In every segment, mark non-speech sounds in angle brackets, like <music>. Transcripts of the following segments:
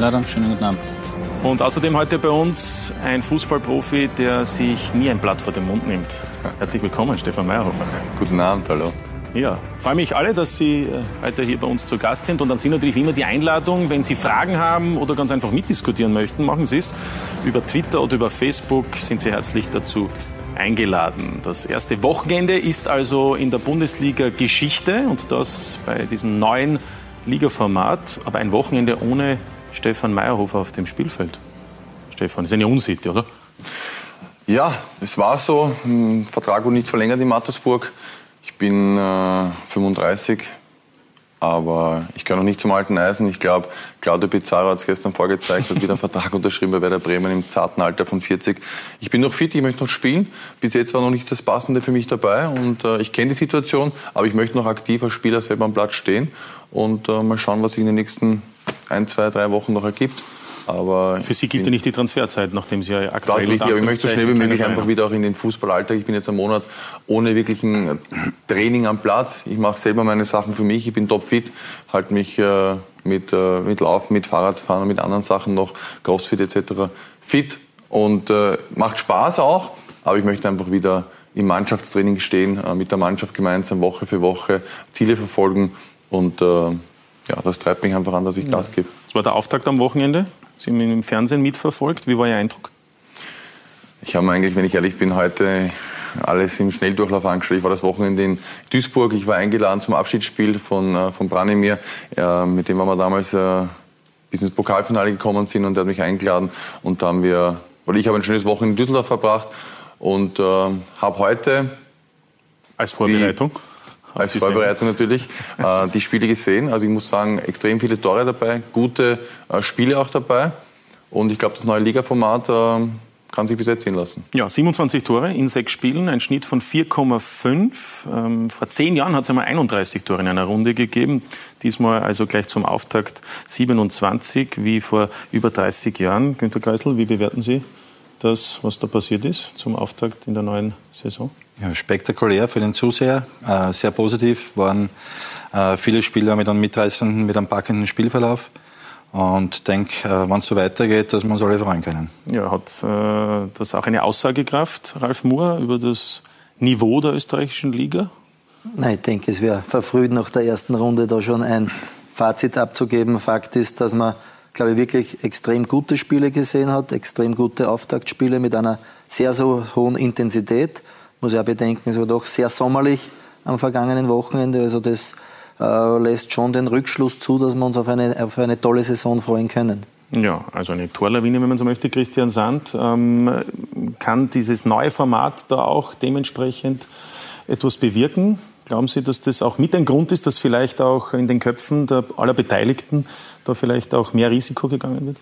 Einladung. Schönen guten Abend. Und außerdem heute bei uns ein Fußballprofi, der sich nie ein Blatt vor den Mund nimmt. Herzlich willkommen, Stefan Meyerhofer. Guten Abend, hallo. Ja, freue mich alle, dass Sie äh, heute hier bei uns zu Gast sind. Und dann sind natürlich immer die Einladung, wenn Sie Fragen haben oder ganz einfach mitdiskutieren möchten, machen Sie es. Über Twitter oder über Facebook sind Sie herzlich dazu eingeladen. Das erste Wochenende ist also in der Bundesliga Geschichte und das bei diesem neuen Ligaformat, aber ein Wochenende ohne Stefan Meyerhofer auf dem Spielfeld. Stefan, das ist eine Unsitte, oder? Ja, es war so. Ein Vertrag wurde nicht verlängert in Mattersburg. Ich bin äh, 35, aber ich gehöre noch nicht zum alten Eisen. Ich glaube, Claudio Pizarro hat es gestern vorgezeigt, hat wieder einen Vertrag <laughs> unterschrieben bei Werder Bremen im zarten Alter von 40. Ich bin noch fit, ich möchte noch spielen. Bis jetzt war noch nicht das Passende für mich dabei und äh, ich kenne die Situation, aber ich möchte noch aktiv als Spieler selber am Platz stehen und äh, mal schauen, was sich in den nächsten ein, zwei, drei Wochen noch ergibt. Aber Für Sie gilt ja nicht die Transferzeit, nachdem Sie ja aktuell... Aber ich möchte so schnell wie möglich einfach wieder auch in den Fußballalltag. Ich bin jetzt einen Monat ohne wirklichen Training am Platz. Ich mache selber meine Sachen für mich. Ich bin topfit, halte mich äh, mit, äh, mit Laufen, mit Fahrradfahren und mit anderen Sachen noch, Crossfit etc. fit und äh, macht Spaß auch. Aber ich möchte einfach wieder im Mannschaftstraining stehen, äh, mit der Mannschaft gemeinsam Woche für Woche Ziele verfolgen und äh, ja, das treibt mich einfach an, dass ich ja. Gas gebe. Das war der Auftakt am Wochenende. Sie haben ihn im Fernsehen mitverfolgt. Wie war Ihr Eindruck? Ich habe mir eigentlich, wenn ich ehrlich bin, heute alles im Schnelldurchlauf angeschaut. Ich war das Wochenende in Duisburg. Ich war eingeladen zum Abschiedsspiel von, äh, von Branimir. Ja, mit dem waren wir damals äh, bis ins Pokalfinale gekommen sind und der hat mich eingeladen. Und da haben wir, weil ich habe ein schönes Wochenende in Düsseldorf verbracht und äh, habe heute... Als Vorbereitung? Die, als Vorbereitung natürlich, <laughs> äh, die Spiele gesehen. Also ich muss sagen, extrem viele Tore dabei, gute äh, Spiele auch dabei. Und ich glaube, das neue Ligaformat äh, kann sich bis jetzt sehen lassen. Ja, 27 Tore in sechs Spielen, ein Schnitt von 4,5. Ähm, vor zehn Jahren hat es einmal 31 Tore in einer Runde gegeben. Diesmal also gleich zum Auftakt 27, wie vor über 30 Jahren. Günter Geisel, wie bewerten Sie das, was da passiert ist zum Auftakt in der neuen Saison? Ja, spektakulär für den Zuseher, äh, sehr positiv, waren äh, viele Spieler mit einem mitreißenden, mit einem packenden Spielverlauf. Und denke, äh, wenn es so weitergeht, dass wir uns alle freuen können. Ja, hat das auch eine Aussagekraft, Ralf Moore, über das Niveau der österreichischen Liga? Nein, ich denke, es wäre verfrüht, nach der ersten Runde da schon ein Fazit abzugeben. Fakt ist, dass man, glaube ich, wirklich extrem gute Spiele gesehen hat, extrem gute Auftaktspiele mit einer sehr, sehr hohen Intensität muss auch bedenken, es war doch sehr sommerlich am vergangenen Wochenende. Also das äh, lässt schon den Rückschluss zu, dass wir uns auf eine, auf eine tolle Saison freuen können. Ja, also eine Torlawine, wenn man so möchte. Christian Sand, ähm, kann dieses neue Format da auch dementsprechend etwas bewirken? Glauben Sie, dass das auch mit ein Grund ist, dass vielleicht auch in den Köpfen aller Beteiligten da vielleicht auch mehr Risiko gegangen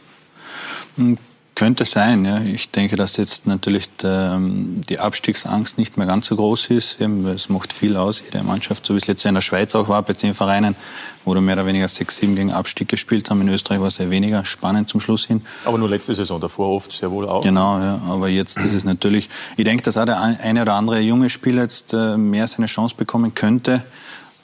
wird? Könnte sein, ja. Ich denke, dass jetzt natürlich der, ähm, die Abstiegsangst nicht mehr ganz so groß ist. Es macht viel aus, jede Mannschaft, so wie es letztes Jahr in der Schweiz auch war, bei zehn Vereinen, wo wir mehr oder weniger sechs, sieben gegen Abstieg gespielt haben. In Österreich war es ja weniger spannend zum Schluss hin. Aber nur letzte Saison, davor oft sehr wohl auch. Genau, ja. Aber jetzt ist es natürlich, ich denke, dass auch der eine oder andere junge Spieler jetzt äh, mehr seine Chance bekommen könnte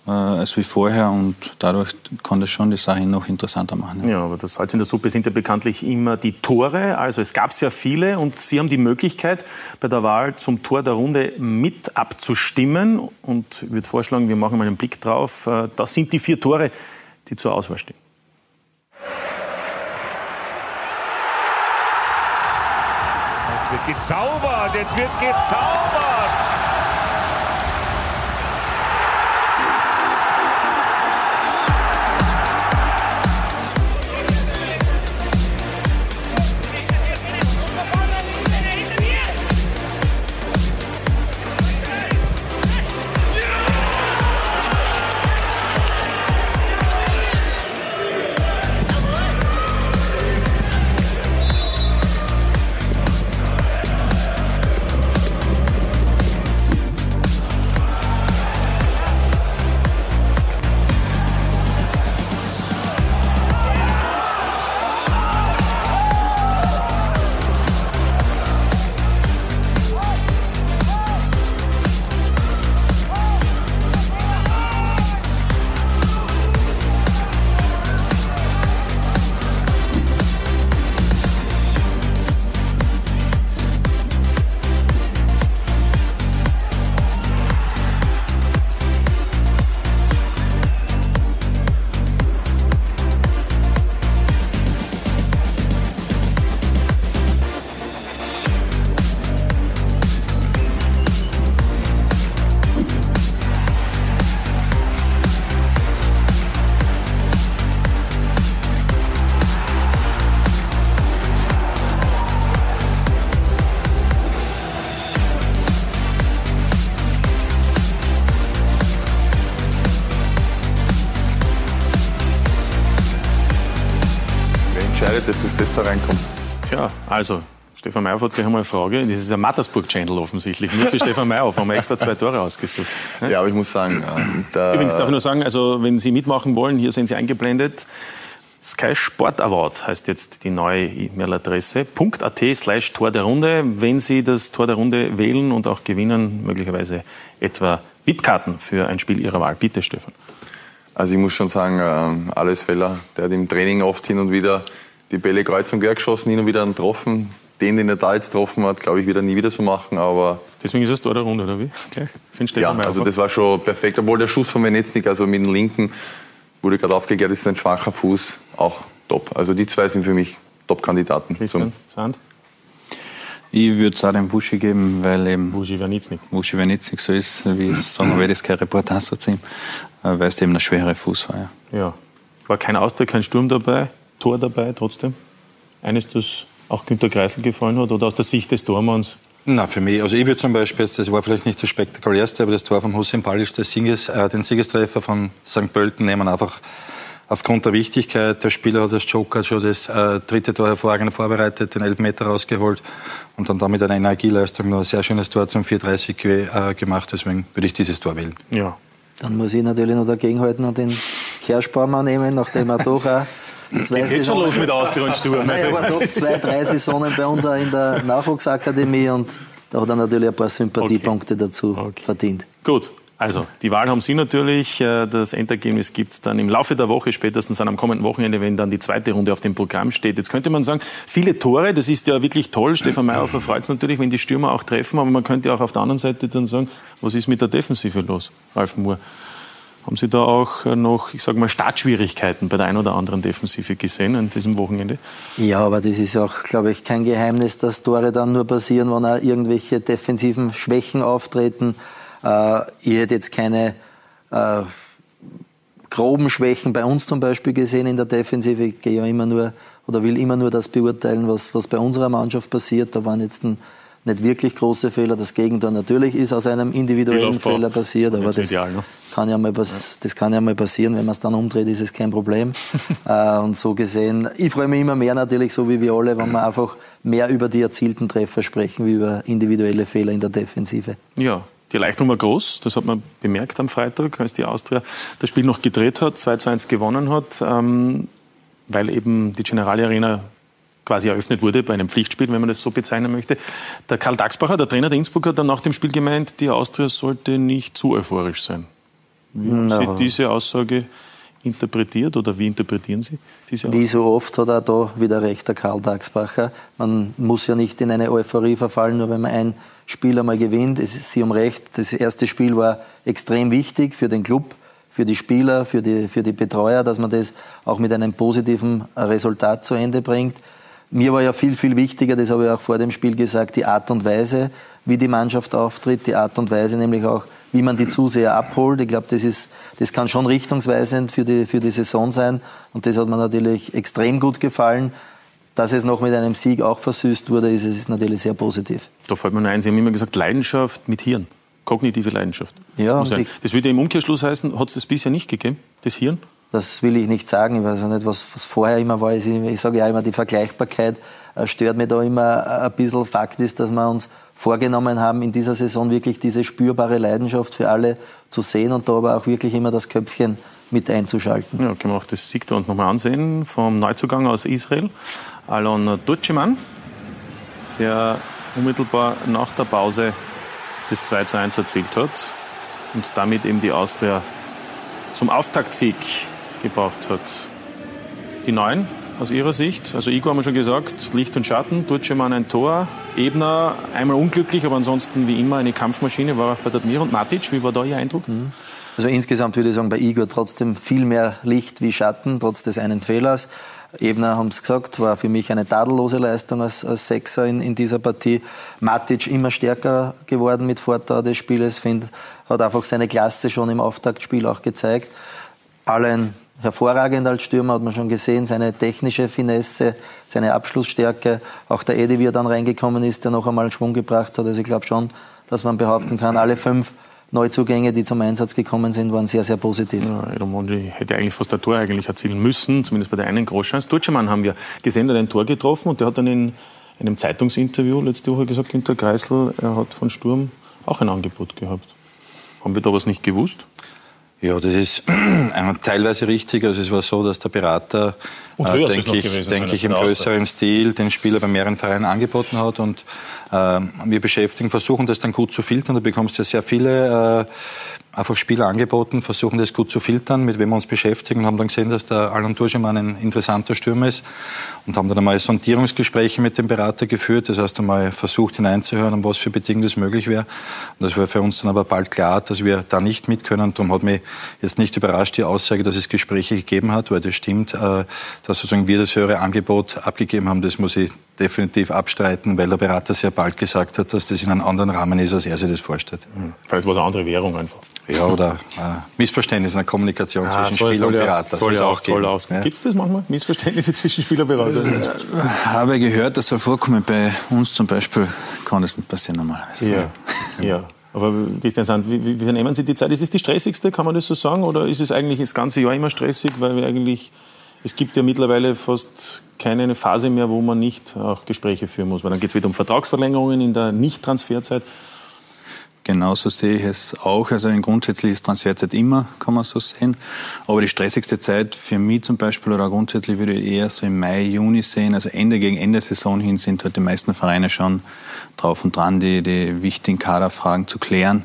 äh, als wie vorher und dadurch kann das schon die Sache noch interessanter machen. Ja. ja, aber das Salz in der Suppe sind ja bekanntlich immer die Tore. Also es gab sehr viele und Sie haben die Möglichkeit, bei der Wahl zum Tor der Runde mit abzustimmen. Und ich würde vorschlagen, wir machen mal einen Blick drauf. Äh, das sind die vier Tore, die zur Auswahl stehen. Jetzt wird gezaubert, jetzt wird gezaubert. Da reinkommt. Tja, also Stefan Meyerhoff hat gleich einmal eine Frage. Das ist ein Mattersburg-Channel offensichtlich. Nur für <laughs> Stefan Meyerhoff haben wir extra zwei Tore ausgesucht. Ja, aber ich muss sagen, äh, Übrigens darf ich nur sagen, also wenn Sie mitmachen wollen, hier sind Sie eingeblendet. Sky Sport Award heißt jetzt die neue E-Mail-Adresse. .at slash Tor der Runde. Wenn Sie das Tor der Runde wählen und auch gewinnen, möglicherweise etwa VIP-Karten für ein Spiel Ihrer Wahl. Bitte, Stefan. Also ich muss schon sagen, äh, alles Feller, der hat im Training oft hin und wieder die Bälle kreuz und quer geschossen, hin und wieder einen getroffen. Den, den er da jetzt getroffen hat, glaube ich, wird er nie wieder so machen, aber... Deswegen ist es Tor der Runde, oder wie? Okay. Ja, also das war schon perfekt. Obwohl der Schuss von Veneznik, also mit dem linken, wurde gerade aufgeklärt, ist ein schwacher Fuß, auch top. Also die zwei sind für mich Top-Kandidaten. Christian Sand? Ich würde es auch dem Buschi geben, weil eben Buschi Wernitznik. Buschi Wernitznik so ist, wie es sagen wir, das kein Reportage zu ihm, weil es eben ein schwerer Fuß war. Ja. ja. War kein Austritt, kein Sturm dabei, Tor dabei trotzdem. Eines, das auch Günter Kreisel gefallen hat oder aus der Sicht des Tormanns? Na, für mich, also ich würde zum Beispiel, das war vielleicht nicht das spektakulärste, aber das Tor von Hussein Palic, Sieges, äh, den Siegestreffer von St. Pölten nehmen, einfach aufgrund der Wichtigkeit. Der Spieler hat als Joker schon das äh, dritte Tor hervorragend vorbereitet, den Elfmeter rausgeholt und dann damit eine Energieleistung noch ein sehr schönes Tor zum 4:30 äh, gemacht. Deswegen würde ich dieses Tor wählen. Ja. Dann muss ich natürlich noch dagegenhalten und den Kerschbaumer nehmen, nachdem er doch auch zwei Geht Saisonen, schon los mit Austria und Sturm. <laughs> Nein, aber doch zwei, drei Saisonen bei uns auch in der <laughs> Nachwuchsakademie und da hat er natürlich ein paar Sympathiepunkte okay. dazu okay. verdient. Gut, also, die Wahl haben Sie natürlich. Äh, das Endergebnis gibt es dann im Laufe der Woche, spätestens dann am kommenden Wochenende, wenn dann die zweite Runde auf dem Programm steht. Jetzt könnte man sagen, viele Tore, das ist ja wirklich toll. Stefan Meyerhofer <clears throat> freut es natürlich, wenn die Stürmer auch treffen. Aber man könnte auch auf der anderen Seite dann sagen, was ist mit der Defensive los, Ralf Moore? Haben Sie da auch äh, noch, ich sage mal, Startschwierigkeiten bei der einen oder anderen Defensive gesehen an diesem Wochenende? Ja, aber das ist auch, glaube ich, kein Geheimnis, dass Tore dann nur passieren, wenn auch irgendwelche defensiven Schwächen auftreten. Äh, ich hätte jetzt keine äh, groben Schwächen bei uns zum Beispiel gesehen in der Defensive. Ich gehe ja immer nur oder will immer nur das beurteilen, was, was bei unserer Mannschaft passiert. Da waren jetzt ein nicht wirklich große Fehler. Das Gegenteil natürlich ist aus einem individuellen Fehler passiert, aber das, ideal, ne? kann ja mal das kann ja mal passieren. Wenn man es dann umdreht, ist es kein Problem. <laughs> äh, und so gesehen, ich freue mich immer mehr natürlich, so wie wir alle, wenn wir einfach mehr über die erzielten Treffer sprechen, wie über individuelle Fehler in der Defensive. Ja, die Leistung war groß, das hat man bemerkt am Freitag, als die Austria das Spiel noch gedreht hat, 2 zu 1 gewonnen hat, ähm, weil eben die Generali Arena quasi eröffnet wurde bei einem Pflichtspiel, wenn man das so bezeichnen möchte. Der Karl Daxbacher, der Trainer der Innsbruck, hat dann nach dem Spiel gemeint, die Austria sollte nicht zu euphorisch sein. Wie haben no. Sie diese Aussage interpretiert oder wie interpretieren Sie diese Aussage? Wie so oft hat er da wieder recht, der Karl Daxbacher. Man muss ja nicht in eine Euphorie verfallen, nur wenn man ein Spiel einmal gewinnt. Es ist Sie um recht. Das erste Spiel war extrem wichtig für den Club, für die Spieler, für die, für die Betreuer, dass man das auch mit einem positiven Resultat zu Ende bringt. Mir war ja viel, viel wichtiger, das habe ich auch vor dem Spiel gesagt, die Art und Weise, wie die Mannschaft auftritt, die Art und Weise nämlich auch, wie man die Zuseher abholt. Ich glaube, das, ist, das kann schon richtungsweisend für die, für die Saison sein. Und das hat mir natürlich extrem gut gefallen. Dass es noch mit einem Sieg auch versüßt wurde, ist es natürlich sehr positiv. Da fällt mir nur ein, Sie haben immer gesagt, Leidenschaft mit Hirn. Kognitive Leidenschaft. Ja, das würde im Umkehrschluss heißen, hat es das bisher nicht gegeben, das Hirn? Das will ich nicht sagen. Ich weiß auch nicht, was, was vorher immer war. Ich, ich sage ja immer, die Vergleichbarkeit äh, stört mir da immer äh, ein bisschen. Fakt ist, dass wir uns vorgenommen haben, in dieser Saison wirklich diese spürbare Leidenschaft für alle zu sehen und da aber auch wirklich immer das Köpfchen mit einzuschalten. Ja, können wir auch das Sieg uns nochmal ansehen vom Neuzugang aus Israel, Alon Dutschemann, der unmittelbar nach der Pause das 2 zu 1 erzielt hat und damit eben die Austria zum Auftaktsieg gebraucht hat. Die Neuen aus Ihrer Sicht, also Igor haben wir schon gesagt, Licht und Schatten, Dutschemann ein Tor, Ebner einmal unglücklich, aber ansonsten wie immer eine Kampfmaschine, war auch bei Admir und Matic, wie war da Ihr Eindruck? Mhm. Also insgesamt würde ich sagen, bei Igor trotzdem viel mehr Licht wie Schatten, trotz des einen Fehlers. Ebner haben es gesagt, war für mich eine tadellose Leistung als, als Sechser in, in, dieser Partie. Matic immer stärker geworden mit Fortdauer des Spieles, finde, hat einfach seine Klasse schon im Auftaktspiel auch gezeigt. Allen hervorragend als Stürmer, hat man schon gesehen, seine technische Finesse, seine Abschlussstärke. Auch der Edi, wie er dann reingekommen ist, der noch einmal Schwung gebracht hat. Also ich glaube schon, dass man behaupten kann, alle fünf Neuzugänge, die zum Einsatz gekommen sind, waren sehr, sehr positiv. Ja, Edomonji hätte eigentlich fast ein Tor eigentlich erzielen müssen, zumindest bei der einen Großchance. Deutschemann haben wir gesehen, der hat ein Tor getroffen und der hat dann in einem Zeitungsinterview letzte Woche gesagt, Günter Kreisel, er hat von Sturm auch ein Angebot gehabt. Haben wir da was nicht gewusst? Ja, das ist <clears throat> teilweise richtig. Also es war so, dass der Berater, äh, denke ich, denk ich im größeren Stil den Spieler bei mehreren Vereinen angeboten hat. Und äh, wir beschäftigen, versuchen das dann gut zu filtern. Da bekommst du ja sehr viele äh, einfach Spieler angeboten, versuchen das gut zu filtern, mit wem wir uns beschäftigen und haben dann gesehen, dass der Alan Turgemann ein interessanter Stürmer ist und haben dann einmal Sondierungsgespräche mit dem Berater geführt. Das heißt einmal versucht hineinzuhören, um was für Bedingungen das möglich wäre. Und das war für uns dann aber bald klar, dass wir da nicht mit können. Darum hat mich jetzt nicht überrascht die Aussage, dass es Gespräche gegeben hat, weil das stimmt, äh, dass sozusagen wir das höhere Angebot abgegeben haben. Das muss ich definitiv abstreiten, weil der Berater sehr bald gesagt hat, dass das in einem anderen Rahmen ist, als er sich das vorstellt. Vielleicht war es eine andere Währung einfach. Ja, oder äh, Missverständnis in der Kommunikation ja, zwischen Spieler und Berater. Soll ja auch, soll auch ja. Gibt es das manchmal? Missverständnisse <laughs> zwischen Spieler und Berater? Äh, habe gehört, das soll vorkommen. Bei uns zum Beispiel kann das nicht passieren normalerweise. Ja, ja. Aber Christian Sand, wie, wie, wie nehmen Sie die Zeit? Ist es die stressigste, kann man das so sagen? Oder ist es eigentlich das ganze Jahr immer stressig? Weil wir eigentlich, es gibt ja mittlerweile fast keine Phase mehr, wo man nicht auch Gespräche führen muss. Weil dann geht es wieder um Vertragsverlängerungen in der Nicht-Transferzeit. Genauso sehe ich es auch. Also ein grundsätzliches Transferzeit immer, kann man so sehen. Aber die stressigste Zeit für mich zum Beispiel oder grundsätzlich würde ich eher so im Mai, Juni sehen. Also Ende gegen Ende Saison hin sind halt die meisten Vereine schon drauf und dran, die, die wichtigen Kaderfragen zu klären.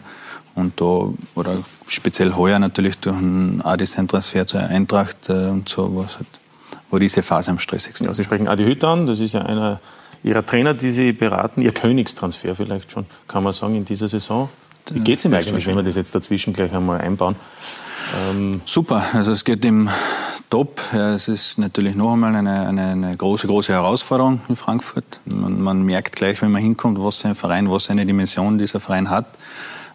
Und da, oder speziell heuer natürlich durch einen Adisen-Transfer zur Eintracht äh, und so, was halt, wo diese Phase am stressigsten ist. Ja, Sie sprechen Adi Hütter an, das ist ja einer Ihrer Trainer, die Sie beraten, Ihr Königstransfer vielleicht schon, kann man sagen, in dieser Saison. Wie geht es ihm eigentlich, wenn wir das jetzt dazwischen gleich einmal einbauen? Ähm Super, also es geht ihm top. Ja, es ist natürlich noch einmal eine, eine, eine, große, große Herausforderung in Frankfurt. Man, man merkt gleich, wenn man hinkommt, was ein Verein, was eine Dimension dieser Verein hat.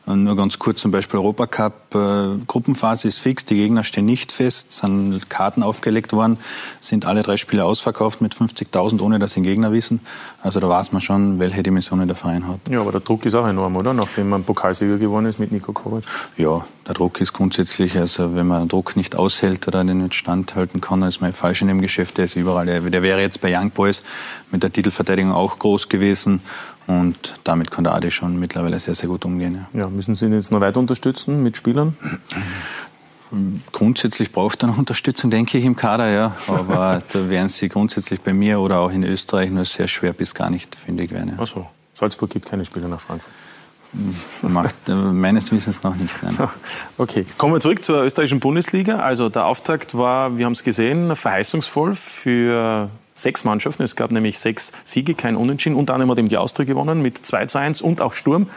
Nur ganz kurz zum Beispiel Europacup. Äh, Gruppenphase ist fix, die Gegner stehen nicht fest, sind Karten aufgelegt worden, sind alle drei Spiele ausverkauft mit 50.000, ohne dass sie den Gegner wissen. Also da weiß man schon, welche Dimensionen der Verein hat. Ja, aber der Druck ist auch enorm, oder? Nachdem man Pokalsieger geworden ist mit Nico Kovac. Ja, der Druck ist grundsätzlich, also wenn man den Druck nicht aushält oder den nicht standhalten kann, dann ist man falsch in dem Geschäft. Der ist überall. Der, der wäre jetzt bei Young Boys mit der Titelverteidigung auch groß gewesen und damit kann der Adi schon mittlerweile sehr, sehr gut umgehen. Ja. ja müssen Sie ihn jetzt noch weiter unterstützen mit Spielern? Grundsätzlich braucht er noch Unterstützung, denke ich, im Kader, ja. Aber <laughs> da werden sie grundsätzlich bei mir oder auch in Österreich nur sehr schwer bis gar nicht fündig werden. Ja. Ach so. Salzburg gibt keine Spieler nach Frankfurt. Macht äh, meines Wissens noch nicht. Nein. <laughs> Okay, kommen wir zurück zur österreichischen Bundesliga. Also der Auftakt war, wir haben es gesehen, verheißungsvoll für sechs Mannschaften. Es gab nämlich sechs Siege, kein Unentschieden. Unter anderem hat eben die Austria gewonnen mit 2 zu 1 und auch Sturm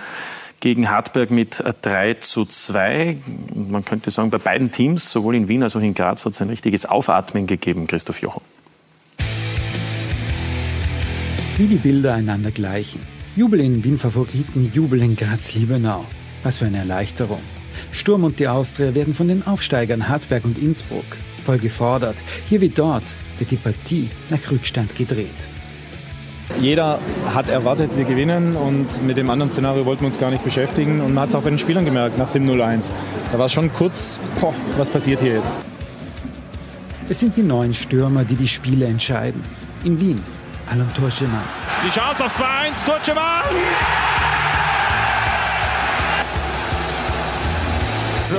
gegen Hartberg mit 3 zu 2. Man könnte sagen, bei beiden Teams, sowohl in Wien als auch in Graz, hat es ein richtiges Aufatmen gegeben, Christoph Jochen. Wie die Bilder einander gleichen. Jubel in Wien-Favoriten, Jubel in Graz-Liebenau. Was für eine Erleichterung. Sturm und die Austria werden von den Aufsteigern Hartberg und Innsbruck voll gefordert. Hier wie dort wird die Partie nach Rückstand gedreht. Jeder hat erwartet, wir gewinnen und mit dem anderen Szenario wollten wir uns gar nicht beschäftigen. Und man hat es auch bei den Spielern gemerkt nach dem 0-1. Da war schon kurz, boah, was passiert hier jetzt? Es sind die neuen Stürmer, die die Spiele entscheiden. In Wien, Alan Turschemann. Die Chance aufs 2-1, Turschemann!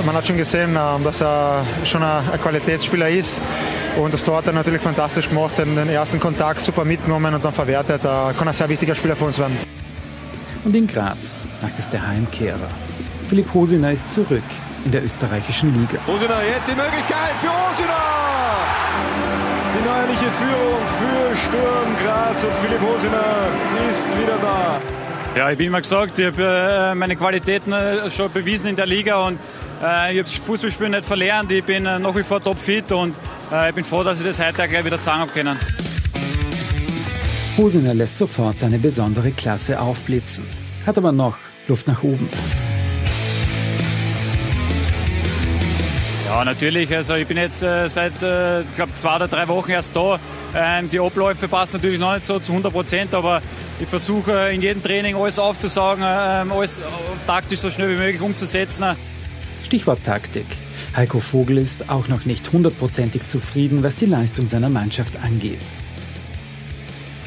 Man hat schon gesehen, ähm, dass er schon ein Qualitätsspieler ist. Und das Tor hat er natürlich fantastisch gemacht, den ersten Kontakt super mitgenommen und dann verwertet. Er kann ein sehr wichtiger Spieler für uns werden. Und in Graz macht es der Heimkehrer. Philipp Hosiner ist zurück in der österreichischen Liga. Hosiner, jetzt die Möglichkeit für Hosiner! Die neuerliche Führung für Sturm Graz und Philipp Hosiner ist wieder da. Ja, ich bin immer gesagt, ich habe äh, meine Qualitäten äh, schon bewiesen in der Liga und äh, ich habe das Fußballspiel nicht verlernt. Ich bin nach wie vor topfit und ich bin froh, dass ich das heute gleich wieder zeigen habe können. Hosiner lässt sofort seine besondere Klasse aufblitzen, hat aber noch Luft nach oben. Ja, natürlich. Also ich bin jetzt äh, seit, äh, ich glaube, zwei oder drei Wochen erst da. Ähm, die Abläufe passen natürlich noch nicht so zu 100 Prozent, aber ich versuche in jedem Training alles aufzusagen, ähm, alles taktisch so schnell wie möglich umzusetzen. Stichwort Taktik. Heiko Vogel ist auch noch nicht hundertprozentig zufrieden, was die Leistung seiner Mannschaft angeht.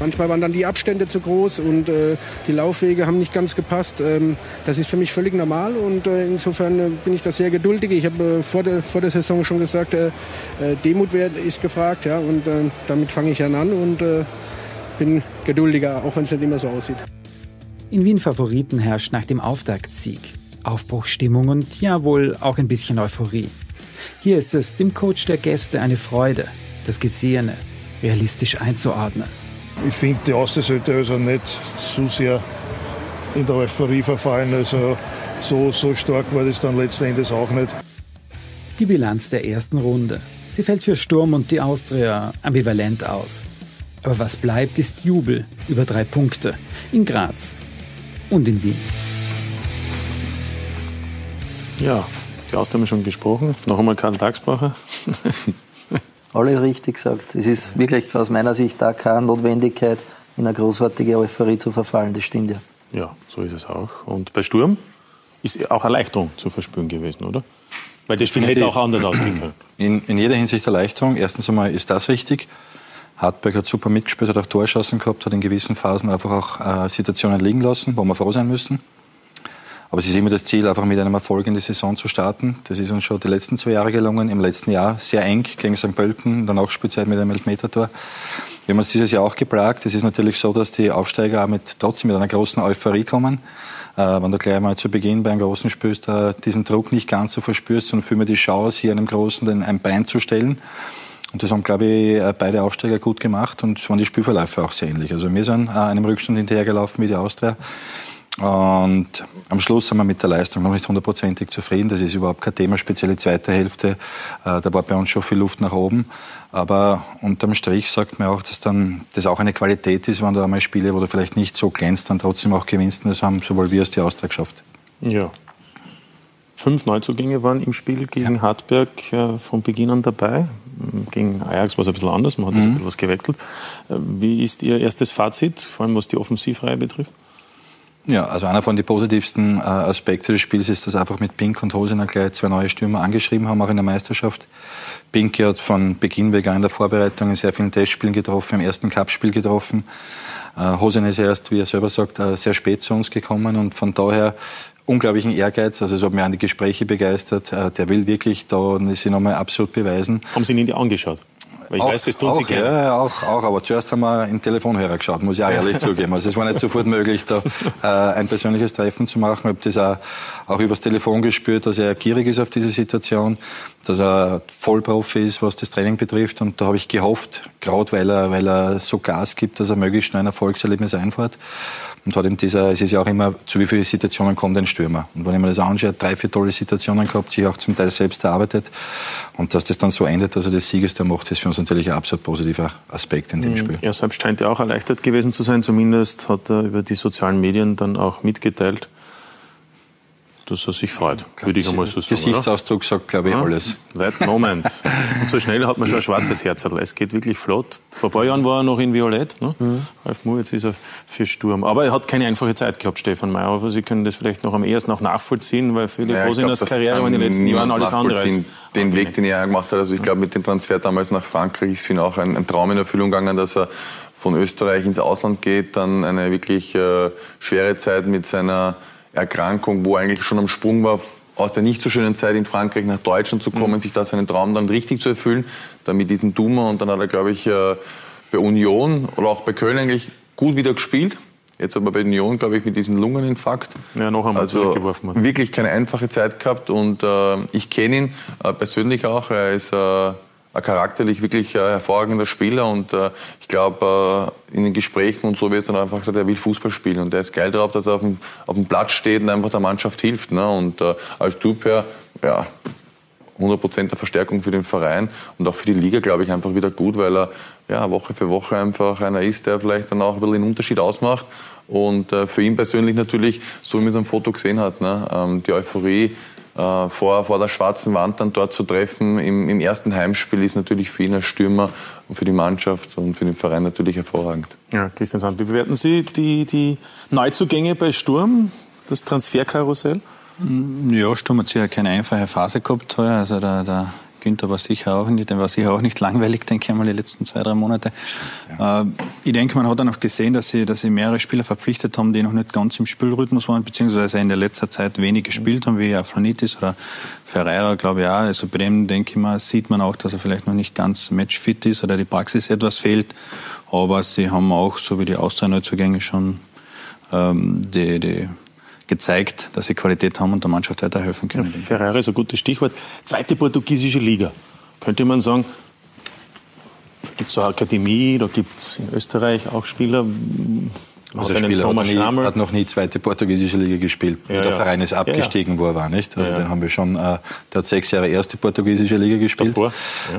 Manchmal waren dann die Abstände zu groß und äh, die Laufwege haben nicht ganz gepasst. Ähm, das ist für mich völlig normal und äh, insofern äh, bin ich da sehr geduldig. Ich habe äh, vor, der, vor der Saison schon gesagt, äh, Demut ist gefragt ja, und damit fange ich dann an und bin geduldiger, auch wenn es nicht immer so aussieht. In Wien Favoriten herrscht nach dem Auftaktsieg Aufbruchstimmung und ja wohl auch ein bisschen Euphorie. Hier ist es dem Coach der Gäste eine Freude, das Gesehene realistisch einzuordnen. Ich finde, die Austria sollte also nicht zu sehr in der Euphorie verfallen. Also so, so stark war das dann letzten Endes auch nicht. Die Bilanz der ersten Runde. Sie fällt für Sturm und die Austria ambivalent aus. Aber was bleibt, ist Jubel über drei Punkte in Graz und in Wien. Ja, die Austria haben wir schon gesprochen. Noch einmal Karl Tagsbacher. <laughs> Alles richtig gesagt. Es ist wirklich aus meiner Sicht da keine Notwendigkeit, in eine großartige Euphorie zu verfallen. Das stimmt ja. Ja, so ist es auch. Und bei Sturm ist auch Erleichterung zu verspüren gewesen, oder? Weil das Spiel hätte auch anders ausgehen können. In, in jeder Hinsicht Erleichterung. Erstens einmal ist das richtig. Hartberg hat super mitgespielt, hat auch Torschancen gehabt, hat in gewissen Phasen einfach auch äh, Situationen liegen lassen, wo wir froh sein müssen. Aber es ist immer das Ziel, einfach mit einem Erfolg in die Saison zu starten. Das ist uns schon die letzten zwei Jahre gelungen. Im letzten Jahr sehr eng gegen St. Pölten, dann auch Spielzeit mit einem Elfmetertor. Wir haben uns dieses Jahr auch geplagt. Es ist natürlich so, dass die Aufsteiger auch mit, trotzdem mit einer großen Euphorie kommen. Äh, wenn du gleich mal zu Beginn bei einem großen spürst, äh, diesen Druck nicht ganz so verspürst, sondern vielmehr die Chance, hier einem Großen den, ein Bein zu stellen. Und das haben, glaube ich, äh, beide Aufsteiger gut gemacht und es waren die Spielverläufe auch sehr ähnlich. Also wir sind äh, einem Rückstand hinterhergelaufen wie die Austria. Und am Schluss sind wir mit der Leistung noch nicht hundertprozentig zufrieden. Das ist überhaupt kein Thema, speziell die zweite Hälfte. Äh, da war bei uns schon viel Luft nach oben. Aber unterm Strich sagt man auch, dass dann das auch eine Qualität ist, wenn du einmal Spiele, wo du vielleicht nicht so glänzt, dann trotzdem auch gewinnst. Das haben sowohl wir als die Austria geschafft. Ja. Fünf Neuzugänge waren im Spiel gegen ja. Hartberg äh, von Beginn an dabei. Gegen Ajax war es ein bisschen anders, man hat mhm. ein bisschen was gewechselt. Äh, wie ist Ihr erstes Fazit, vor allem was die Offensivreihe betrifft? Ja, also einer von den positivsten äh, Aspekten des Spiels ist, dass einfach mit Pink und Hosener gleich zwei neue Stürmer angeschrieben haben, auch in der Meisterschaft. Pink hat von Beginn weg in der Vorbereitung in sehr vielen Testspielen getroffen, im ersten Cupspiel getroffen. Äh, Hosen ist erst, wie er selber sagt, äh, sehr spät zu uns gekommen und von daher unglaublichen Ehrgeiz. Also es hat mich an die Gespräche begeistert. Äh, der will wirklich da sich nochmal absolut beweisen. Haben Sie ihn angeschaut? Weil ich auch, weiß, das tun Sie gerne. Ja, auch, auch, aber zuerst haben wir in den Telefonhörer geschaut, muss ich auch ehrlich zugeben. Also es war nicht sofort möglich, da äh, ein persönliches Treffen zu machen. Ich habe das auch, auch übers Telefon gespürt, dass er gierig ist auf diese Situation, dass er Vollprofi ist, was das Training betrifft. Und da habe ich gehofft, gerade weil er, weil er so Gas gibt, dass er möglichst schnell ein Erfolgserlebnis einfährt. Und hat in dieser, es ist ja auch immer, zu wie viele Situationen kommt ein Stürmer. Und wenn ich mir das anschaue, drei, vier tolle Situationen gehabt, sich auch zum Teil selbst erarbeitet. Und dass das dann so endet, dass er das Sieges da macht, ist für uns natürlich ein absolut positiver Aspekt in dem mhm. Spiel. Er selbst scheint ja auch erleichtert gewesen zu sein. Zumindest hat er über die sozialen Medien dann auch mitgeteilt, dass er sich freut, würde ich einmal so sagen. Gesichtsausdruck oder? sagt, glaube ich, ja. alles. Right moment. Und so schnell hat man schon ein schwarzes Herz. Es geht wirklich flott. Vor ein paar Jahren war er noch in Violett, ne? Mhm. Ralf Moore, jetzt ist er für Sturm. Aber er hat keine einfache Zeit gehabt, Stefan Mayer. Aber Sie können das vielleicht noch am ehesten auch nachvollziehen, weil Philipp ja, Rosiners Karriere in den letzten Jahren alles andere ist. Den Weg, den er gemacht hat. Also ich glaube, mit dem Transfer damals nach Frankreich ist für ihn auch ein, ein Traum in Erfüllung gegangen, dass er von Österreich ins Ausland geht, dann eine wirklich äh, schwere Zeit mit seiner Erkrankung, wo er eigentlich schon am Sprung war, aus der nicht so schönen Zeit in Frankreich nach Deutschland zu kommen, mhm. sich da seinen Traum dann richtig zu erfüllen, dann mit diesem Tumor und dann hat er, glaube ich, äh, bei Union oder auch bei Köln eigentlich gut wieder gespielt. Jetzt aber bei Union, glaube ich, mit diesem Lungeninfarkt. Ja, noch einmal also. Wirklich keine einfache Zeit gehabt und äh, ich kenne ihn äh, persönlich auch. Er ist äh, charakterlich wirklich äh, hervorragender Spieler und äh, ich glaube, äh, in den Gesprächen und so wird es dann einfach gesagt, er will Fußball spielen und er ist geil darauf, dass er auf dem, auf dem Platz steht und einfach der Mannschaft hilft. Ne? Und äh, als Typ her, ja, 100% der Verstärkung für den Verein und auch für die Liga, glaube ich, einfach wieder gut, weil er ja, Woche für Woche einfach einer ist, der vielleicht dann auch ein bisschen den Unterschied ausmacht. Und äh, für ihn persönlich natürlich, so wie man es am Foto gesehen hat, ne, ähm, die Euphorie äh, vor, vor der schwarzen Wand dann dort zu treffen im, im ersten Heimspiel ist natürlich für ihn als Stürmer und für die Mannschaft und für den Verein natürlich hervorragend. Ja, Christian Sand, wie bewerten Sie die, die Neuzugänge bei Sturm, das Transferkarussell? Ja, Sturm hat sicher keine einfache Phase gehabt. Also der, der Günther war sicher auch nicht, der war sicher auch nicht <laughs> langweilig, denke ich mal, die letzten zwei, drei Monate. Ja. Äh, ich denke, man hat auch noch gesehen, dass sie, dass sie mehrere Spieler verpflichtet haben, die noch nicht ganz im Spielrhythmus waren, beziehungsweise in der letzten Zeit wenig gespielt haben, wie Afronitis oder Ferreira, glaube ich auch. Also bei dem, denke ich mal, sieht man auch, dass er vielleicht noch nicht ganz matchfit ist oder die Praxis etwas fehlt. Aber sie haben auch, so wie die Austria-Neuzugänge schon, ähm, die, die gezeigt, dass sie Qualität haben und der Mannschaft weiterhelfen können. Ja, Ferrari ist ein gutes Stichwort. Zweite portugiesische Liga. Könnte man sagen, da gibt es eine Akademie, da gibt es in Österreich auch Spieler. Also der Spieler hat, nie, hat, noch nie zweite portugiesische Liga gespielt. Ja, der ja. Verein ist abgestiegen, ja, wo er war, nicht? Also den haben wir schon, äh, der hat sechs Jahre erste portugiesische Liga gespielt. Davor.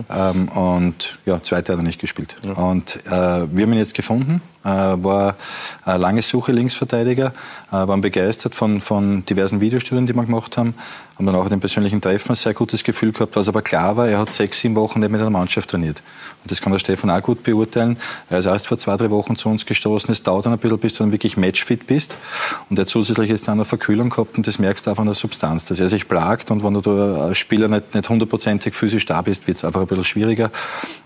Ähm, und ja, zweite hat er nicht gespielt. Und äh, wir haben ihn jetzt gefunden war eine lange Suche Linksverteidiger, äh, waren begeistert von, von diversen Videostudien, die wir gemacht haben, haben dann auch den persönlichen Treffen ein sehr gutes Gefühl gehabt, was aber klar war, er hat sechs, sieben Wochen nicht mit einer Mannschaft trainiert. Und das kann der Stefan auch gut beurteilen. Er ist erst vor zwei, drei Wochen zu uns gestoßen. Es dauert dann ein bisschen, bis du dann wirklich matchfit bist. Und er hat zusätzlich jetzt eine Verkühlung gehabt und das merkst du auch an der Substanz, dass er sich plagt und wenn du als Spieler nicht, nicht hundertprozentig physisch da bist, wird es einfach ein bisschen schwieriger.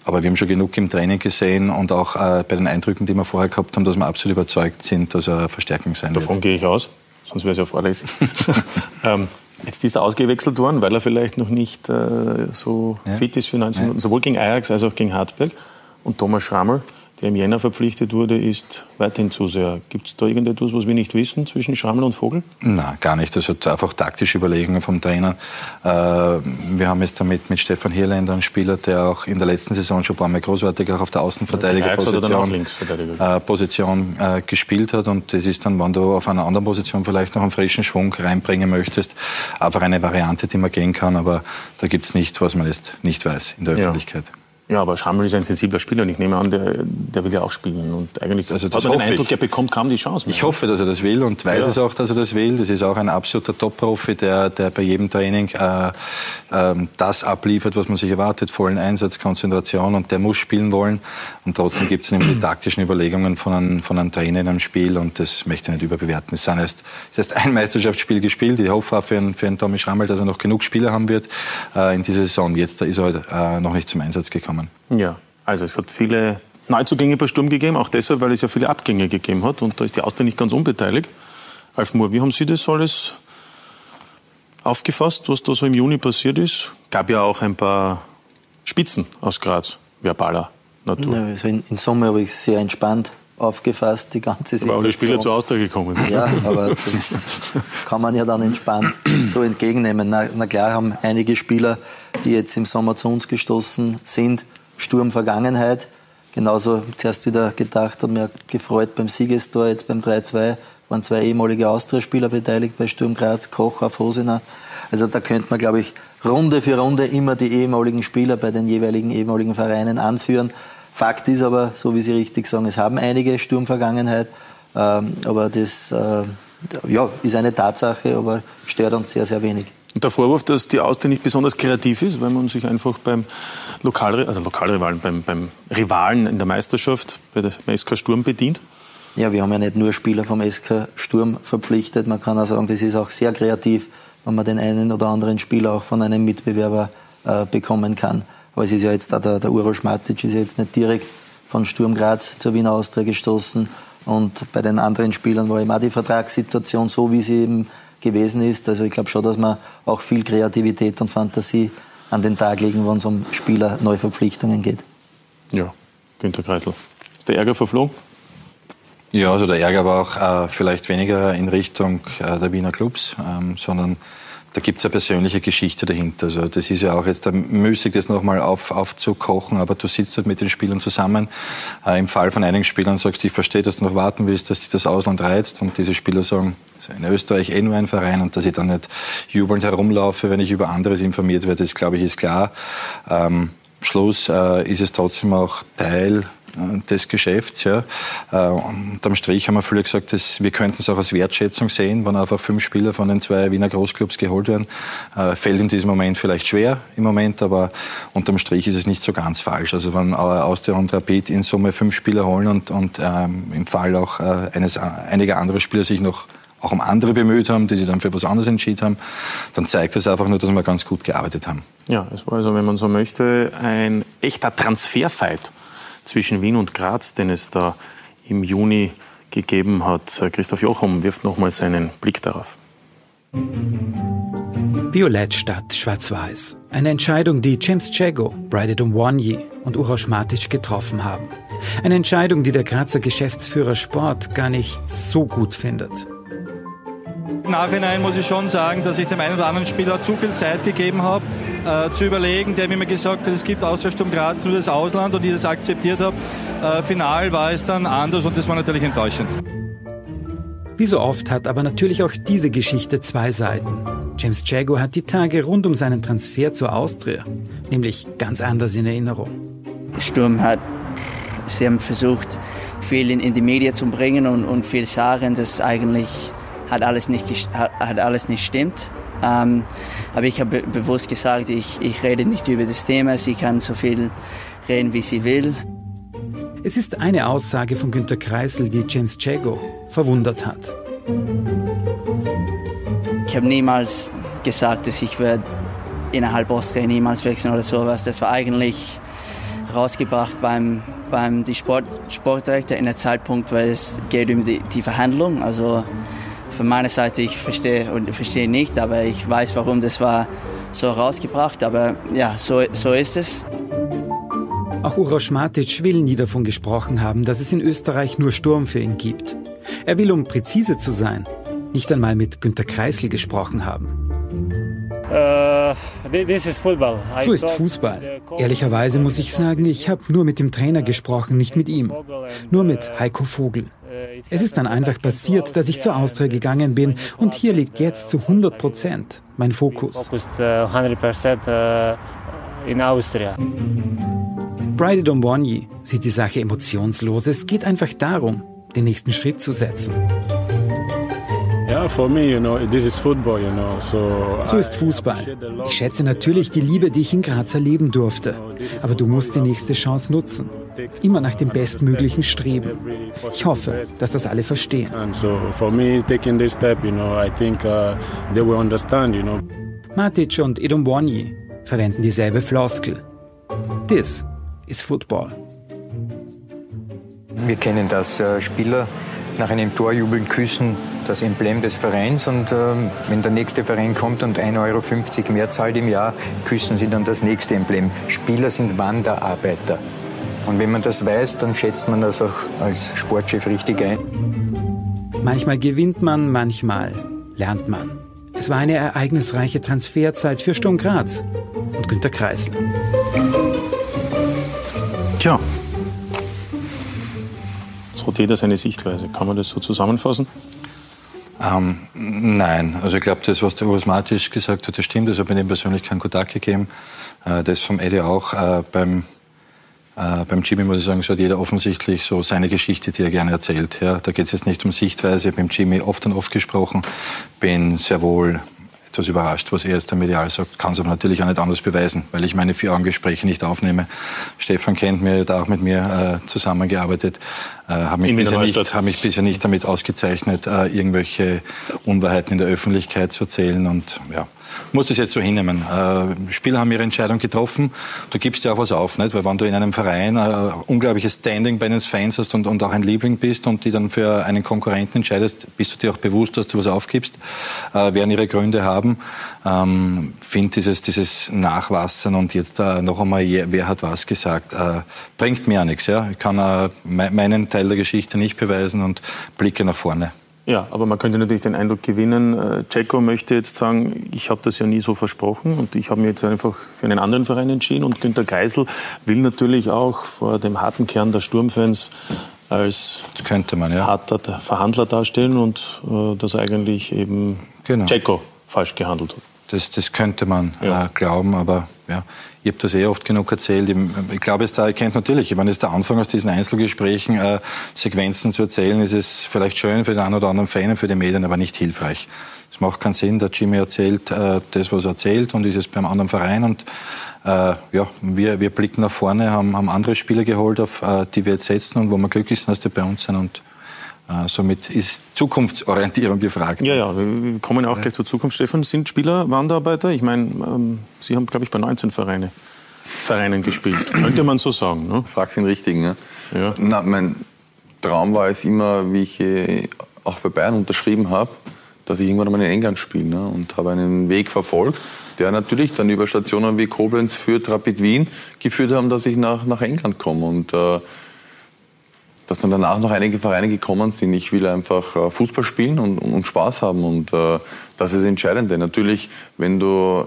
Aber wir haben schon genug im Training gesehen und auch äh, bei den Eindrücken, die wir vorher gehabt haben, dass wir absolut überzeugt sind, dass er Verstärkung sein Davon wird. Davon gehe ich aus, sonst wäre es ja vorlässig. <laughs> ähm, jetzt ist er ausgewechselt worden, weil er vielleicht noch nicht äh, so ja. fit ist für 19 Minuten, sowohl gegen Ajax als auch gegen Hartberg. Und Thomas Schrammel der im Jänner verpflichtet wurde, ist weiterhin Zuseher. Gibt es da irgendetwas, was wir nicht wissen zwischen Schrammel und Vogel? Nein, gar nicht. Das hat einfach taktische Überlegungen vom Trainer. Äh, wir haben jetzt damit mit Stefan Hirländer einen Spieler, der auch in der letzten Saison schon ein paar Mal großartig auch auf der Außenverteidigerposition äh, Position, äh, gespielt hat. Und das ist dann, wenn du auf einer anderen Position vielleicht noch einen frischen Schwung reinbringen möchtest, einfach eine Variante, die man gehen kann. Aber da gibt es nichts, was man jetzt nicht weiß in der Öffentlichkeit. Ja. Ja, aber Schammel ist ein sensibler Spieler und ich nehme an, der, der will ja auch spielen. Und eigentlich also hat man den Eindruck, er bekommt kaum die Chance mehr. Ich hoffe, dass er das will und weiß ja. es auch, dass er das will. Das ist auch ein absoluter Top-Profi, der, der bei jedem Training äh, äh, das abliefert, was man sich erwartet. Vollen Einsatz, Konzentration und der muss spielen wollen. Und trotzdem gibt es nämlich die taktischen Überlegungen von einem, von einem Trainer in einem Spiel und das möchte ich nicht überbewerten. Es ist erst, es ist ein Meisterschaftsspiel gespielt. Ich hoffe auch für einen, für einen Tommy Schrammel, dass er noch genug Spiele haben wird äh, in dieser Saison. Jetzt ist er halt, äh, noch nicht zum Einsatz gekommen kommen. Ja, also es hat viele Neuzugänge bei Sturm gegeben, auch deshalb, weil es ja viele Abgänge gegeben hat und da ist die Austria nicht ganz unbeteiligt. Alf Moore, wie haben Sie das alles aufgefasst, was da so im Juni passiert ist? Gab ja auch ein paar Spitzen aus Graz, verbaler Natur. Ja, also in, in Summe habe ich es sehr entspannt aufgefasst, die ganze Situation. Weil alle Spieler zur Austria gekommen sind. Ja, <laughs> aber das kann man ja dann entspannt so entgegennehmen. Na, na, klar haben einige Spieler, die jetzt im Sommer zu uns gestoßen sind, Sturm Vergangenheit. Genauso zuerst wieder gedacht, habe mir gefreut beim Siegestor, jetzt beim 3-2 waren zwei ehemalige Austria-Spieler beteiligt bei Sturm Graz, Koch auf Hosener. Also da könnte man, glaube ich, Runde für Runde immer die ehemaligen Spieler bei den jeweiligen ehemaligen Vereinen anführen. Fakt ist aber, so wie Sie richtig sagen, es haben einige Sturmvergangenheit, ähm, aber das äh, ja, ist eine Tatsache, aber stört uns sehr, sehr wenig. Der Vorwurf, dass die Austria nicht besonders kreativ ist, weil man sich einfach beim Lokal, also Lokalrivalen, beim, beim Rivalen in der Meisterschaft, bei der, SK Sturm bedient? Ja, wir haben ja nicht nur Spieler vom SK Sturm verpflichtet. Man kann auch sagen, das ist auch sehr kreativ, wenn man den einen oder anderen Spieler auch von einem Mitbewerber äh, bekommen kann. Aber es ist ja jetzt, der, der Uroš Matic ist ja jetzt nicht direkt von Sturm Graz zur Wiener Austria gestoßen. Und bei den anderen Spielern war eben auch die Vertragssituation so, wie sie eben gewesen ist. Also ich glaube schon, dass man auch viel Kreativität und Fantasie an den Tag legen, wenn es um Spieler-Neuverpflichtungen geht. Ja, Günter Kreisel. Ist der Ärger verflogen? Ja, also der Ärger war auch äh, vielleicht weniger in Richtung äh, der Wiener Clubs, ähm, sondern da gibt es eine persönliche Geschichte dahinter. Also das ist ja auch jetzt müßig, das nochmal auf, aufzukochen, aber du sitzt halt mit den Spielern zusammen. Äh, Im Fall von einigen Spielern sagst du, ich verstehe, dass du noch warten willst, dass dich das Ausland reizt und diese Spieler sagen, in Österreich eh nur ein Verein und dass ich dann nicht jubelnd herumlaufe, wenn ich über anderes informiert werde, das glaube ich ist klar. Ähm, Schluss äh, ist es trotzdem auch Teil des Geschäfts. Ja. Äh, unterm Strich haben wir viele gesagt, dass wir könnten es auch als Wertschätzung sehen, wenn einfach fünf Spieler von den zwei Wiener Großclubs geholt werden. Äh, fällt in diesem Moment vielleicht schwer im Moment, aber unterm Strich ist es nicht so ganz falsch. Also wenn Austria und Rapid in Summe fünf Spieler holen und, und ähm, im Fall auch äh, eines, einiger anderer Spieler sich noch auch um andere bemüht haben, die sich dann für was anderes entschieden haben, dann zeigt das einfach nur, dass wir ganz gut gearbeitet haben. Ja, es war also, wenn man so möchte, ein echter Transferfight zwischen Wien und Graz, den es da im Juni gegeben hat. Christoph Jochum wirft nochmal seinen Blick darauf. Violett statt Schwarz-Weiß. Eine Entscheidung, die James Jago, Bridget Umwanyi und Uroš Matic getroffen haben. Eine Entscheidung, die der Grazer Geschäftsführer Sport gar nicht so gut findet. Im Nachhinein muss ich schon sagen, dass ich dem einen oder anderen Spieler zu viel Zeit gegeben habe, äh, zu überlegen. Der mir immer gesagt hat, es gibt außer Sturm Graz nur das Ausland und ich das akzeptiert habe. Äh, final war es dann anders und das war natürlich enttäuschend. Wie so oft hat aber natürlich auch diese Geschichte zwei Seiten. James Jago hat die Tage rund um seinen Transfer zur Austria nämlich ganz anders in Erinnerung. Sturm hat, sie haben versucht, viel in, in die Medien zu bringen und, und viel sagen, dass eigentlich hat alles nicht, hat alles nicht stimmt. Ähm, aber ich habe be bewusst gesagt, ich, ich rede nicht über das Thema. Sie kann so viel reden, wie sie will. Es ist eine Aussage von Günter Kreisel, die James Jago verwundert hat. Ich habe niemals gesagt, dass ich werde innerhalb Austria niemals wechseln oder sowas. Das war eigentlich rausgebracht beim, beim die Sport, Sportdirektor in der Zeitpunkt, weil es geht um die, die Verhandlung. Also von meiner Seite, ich verstehe und verstehe nicht, aber ich weiß, warum das war so rausgebracht. Aber ja, so, so ist es. Auch Uroš Matic will nie davon gesprochen haben, dass es in Österreich nur Sturm für ihn gibt. Er will, um präzise zu sein, nicht einmal mit Günter Kreisel gesprochen haben. Uh, so ist Fußball. Ehrlicherweise muss ich sagen, ich habe nur mit dem Trainer gesprochen, nicht mit ihm. Nur mit Heiko Vogel. Es ist dann einfach passiert, dass ich zur Austria gegangen bin und hier liegt jetzt zu 100 Prozent mein Fokus. in Austria. Bridie Dombonyi sieht die Sache emotionslos. Es geht einfach darum, den nächsten Schritt zu setzen. So ist Fußball. Ich schätze natürlich die Liebe, die ich in Graz erleben durfte. Aber du musst die nächste Chance nutzen. Immer nach dem Bestmöglichen streben. Ich hoffe, dass das alle verstehen. Matic und Edombonyi verwenden dieselbe Floskel. This is Football. Wir kennen das. Äh, Spieler nach einem Torjubeln küssen das Emblem des Vereins und ähm, wenn der nächste Verein kommt und 1,50 Euro mehr zahlt im Jahr, küssen sie dann das nächste Emblem. Spieler sind Wanderarbeiter. Und wenn man das weiß, dann schätzt man das auch als Sportchef richtig ein. Manchmal gewinnt man, manchmal lernt man. Es war eine ereignisreiche Transferzeit für Sturm Graz und Günter Kreisel. Tja, so hat jeder seine Sichtweise. Kann man das so zusammenfassen? Ähm, nein, also ich glaube, das, was der Urs Matisch gesagt hat, das stimmt. Das habe ich ihm persönlich keinen Kontakt gegeben. Äh, das vom Eddie auch. Äh, beim, äh, beim Jimmy muss ich sagen, so hat jeder offensichtlich so seine Geschichte, die er gerne erzählt. Ja, da geht es jetzt nicht um Sichtweise. Beim Jimmy oft und oft gesprochen. Bin sehr wohl etwas überrascht, was er jetzt der medial sagt. Kann es aber natürlich auch nicht anders beweisen, weil ich meine Vier-Augen-Gespräche nicht aufnehme. Stefan kennt mir, hat auch mit mir äh, zusammengearbeitet, äh, habe mich, bisher nicht, hab mich bisher nicht damit ausgezeichnet, äh, irgendwelche Unwahrheiten in der Öffentlichkeit zu erzählen und ja, muss das jetzt so hinnehmen. Äh, Spieler haben ihre Entscheidung getroffen. Du gibst ja auch was auf, nicht? weil wenn du in einem Verein äh, unglaubliches Standing bei den Fans hast und, und auch ein Liebling bist und die dann für einen Konkurrenten entscheidest, bist du dir auch bewusst, dass du was aufgibst, äh, werden ihre Gründe haben. Ähm, finde dieses, dieses Nachwassern und jetzt äh, noch einmal, wer hat was gesagt, äh, bringt mir auch nichts. Ja? Ich kann äh, meinen Teil der Geschichte nicht beweisen und blicke nach vorne. Ja, aber man könnte natürlich den Eindruck gewinnen, äh, möchte jetzt sagen, ich habe das ja nie so versprochen und ich habe mich jetzt einfach für einen anderen Verein entschieden und Günter Geisel will natürlich auch vor dem harten Kern der Sturmfans als man, ja. harter Verhandler darstellen und äh, dass eigentlich eben genau. falsch gehandelt hat. Das, das könnte man ja. äh, glauben, aber ja, ich habe das eh oft genug erzählt. Ich glaube, es da erkennt natürlich, wenn es der Anfang aus diesen Einzelgesprächen äh, Sequenzen zu erzählen, ist es vielleicht schön für den einen oder anderen Fan für die Medien, aber nicht hilfreich. Es macht keinen Sinn, der Jimmy erzählt äh, das, was er erzählt und ist es beim anderen Verein und äh, ja, wir, wir blicken nach vorne, haben, haben andere Spieler geholt, auf äh, die wir jetzt setzen und wo wir glücklich sind, dass die bei uns sind und somit ist Zukunftsorientierung gefragt. Ja, ja, wir kommen auch gleich zur Zukunft. Stefan, sind Spieler Wanderarbeiter? Ich meine, ähm, Sie haben, glaube ich, bei 19 Vereine, Vereinen gespielt. <clears throat> Könnte man so sagen. Ne? Fragst den richtigen. Ne? Ja. Na, mein Traum war es immer, wie ich äh, auch bei Bayern unterschrieben habe, dass ich irgendwann einmal in England spiele. Ne? Und habe einen Weg verfolgt, der natürlich dann über Stationen wie Koblenz, Fürth, Rapid Wien geführt haben, dass ich nach, nach England komme. Und äh, dass dann danach noch einige Vereine gekommen sind. Ich will einfach äh, Fußball spielen und, und Spaß haben und äh, das ist das Entscheidende. Natürlich, wenn du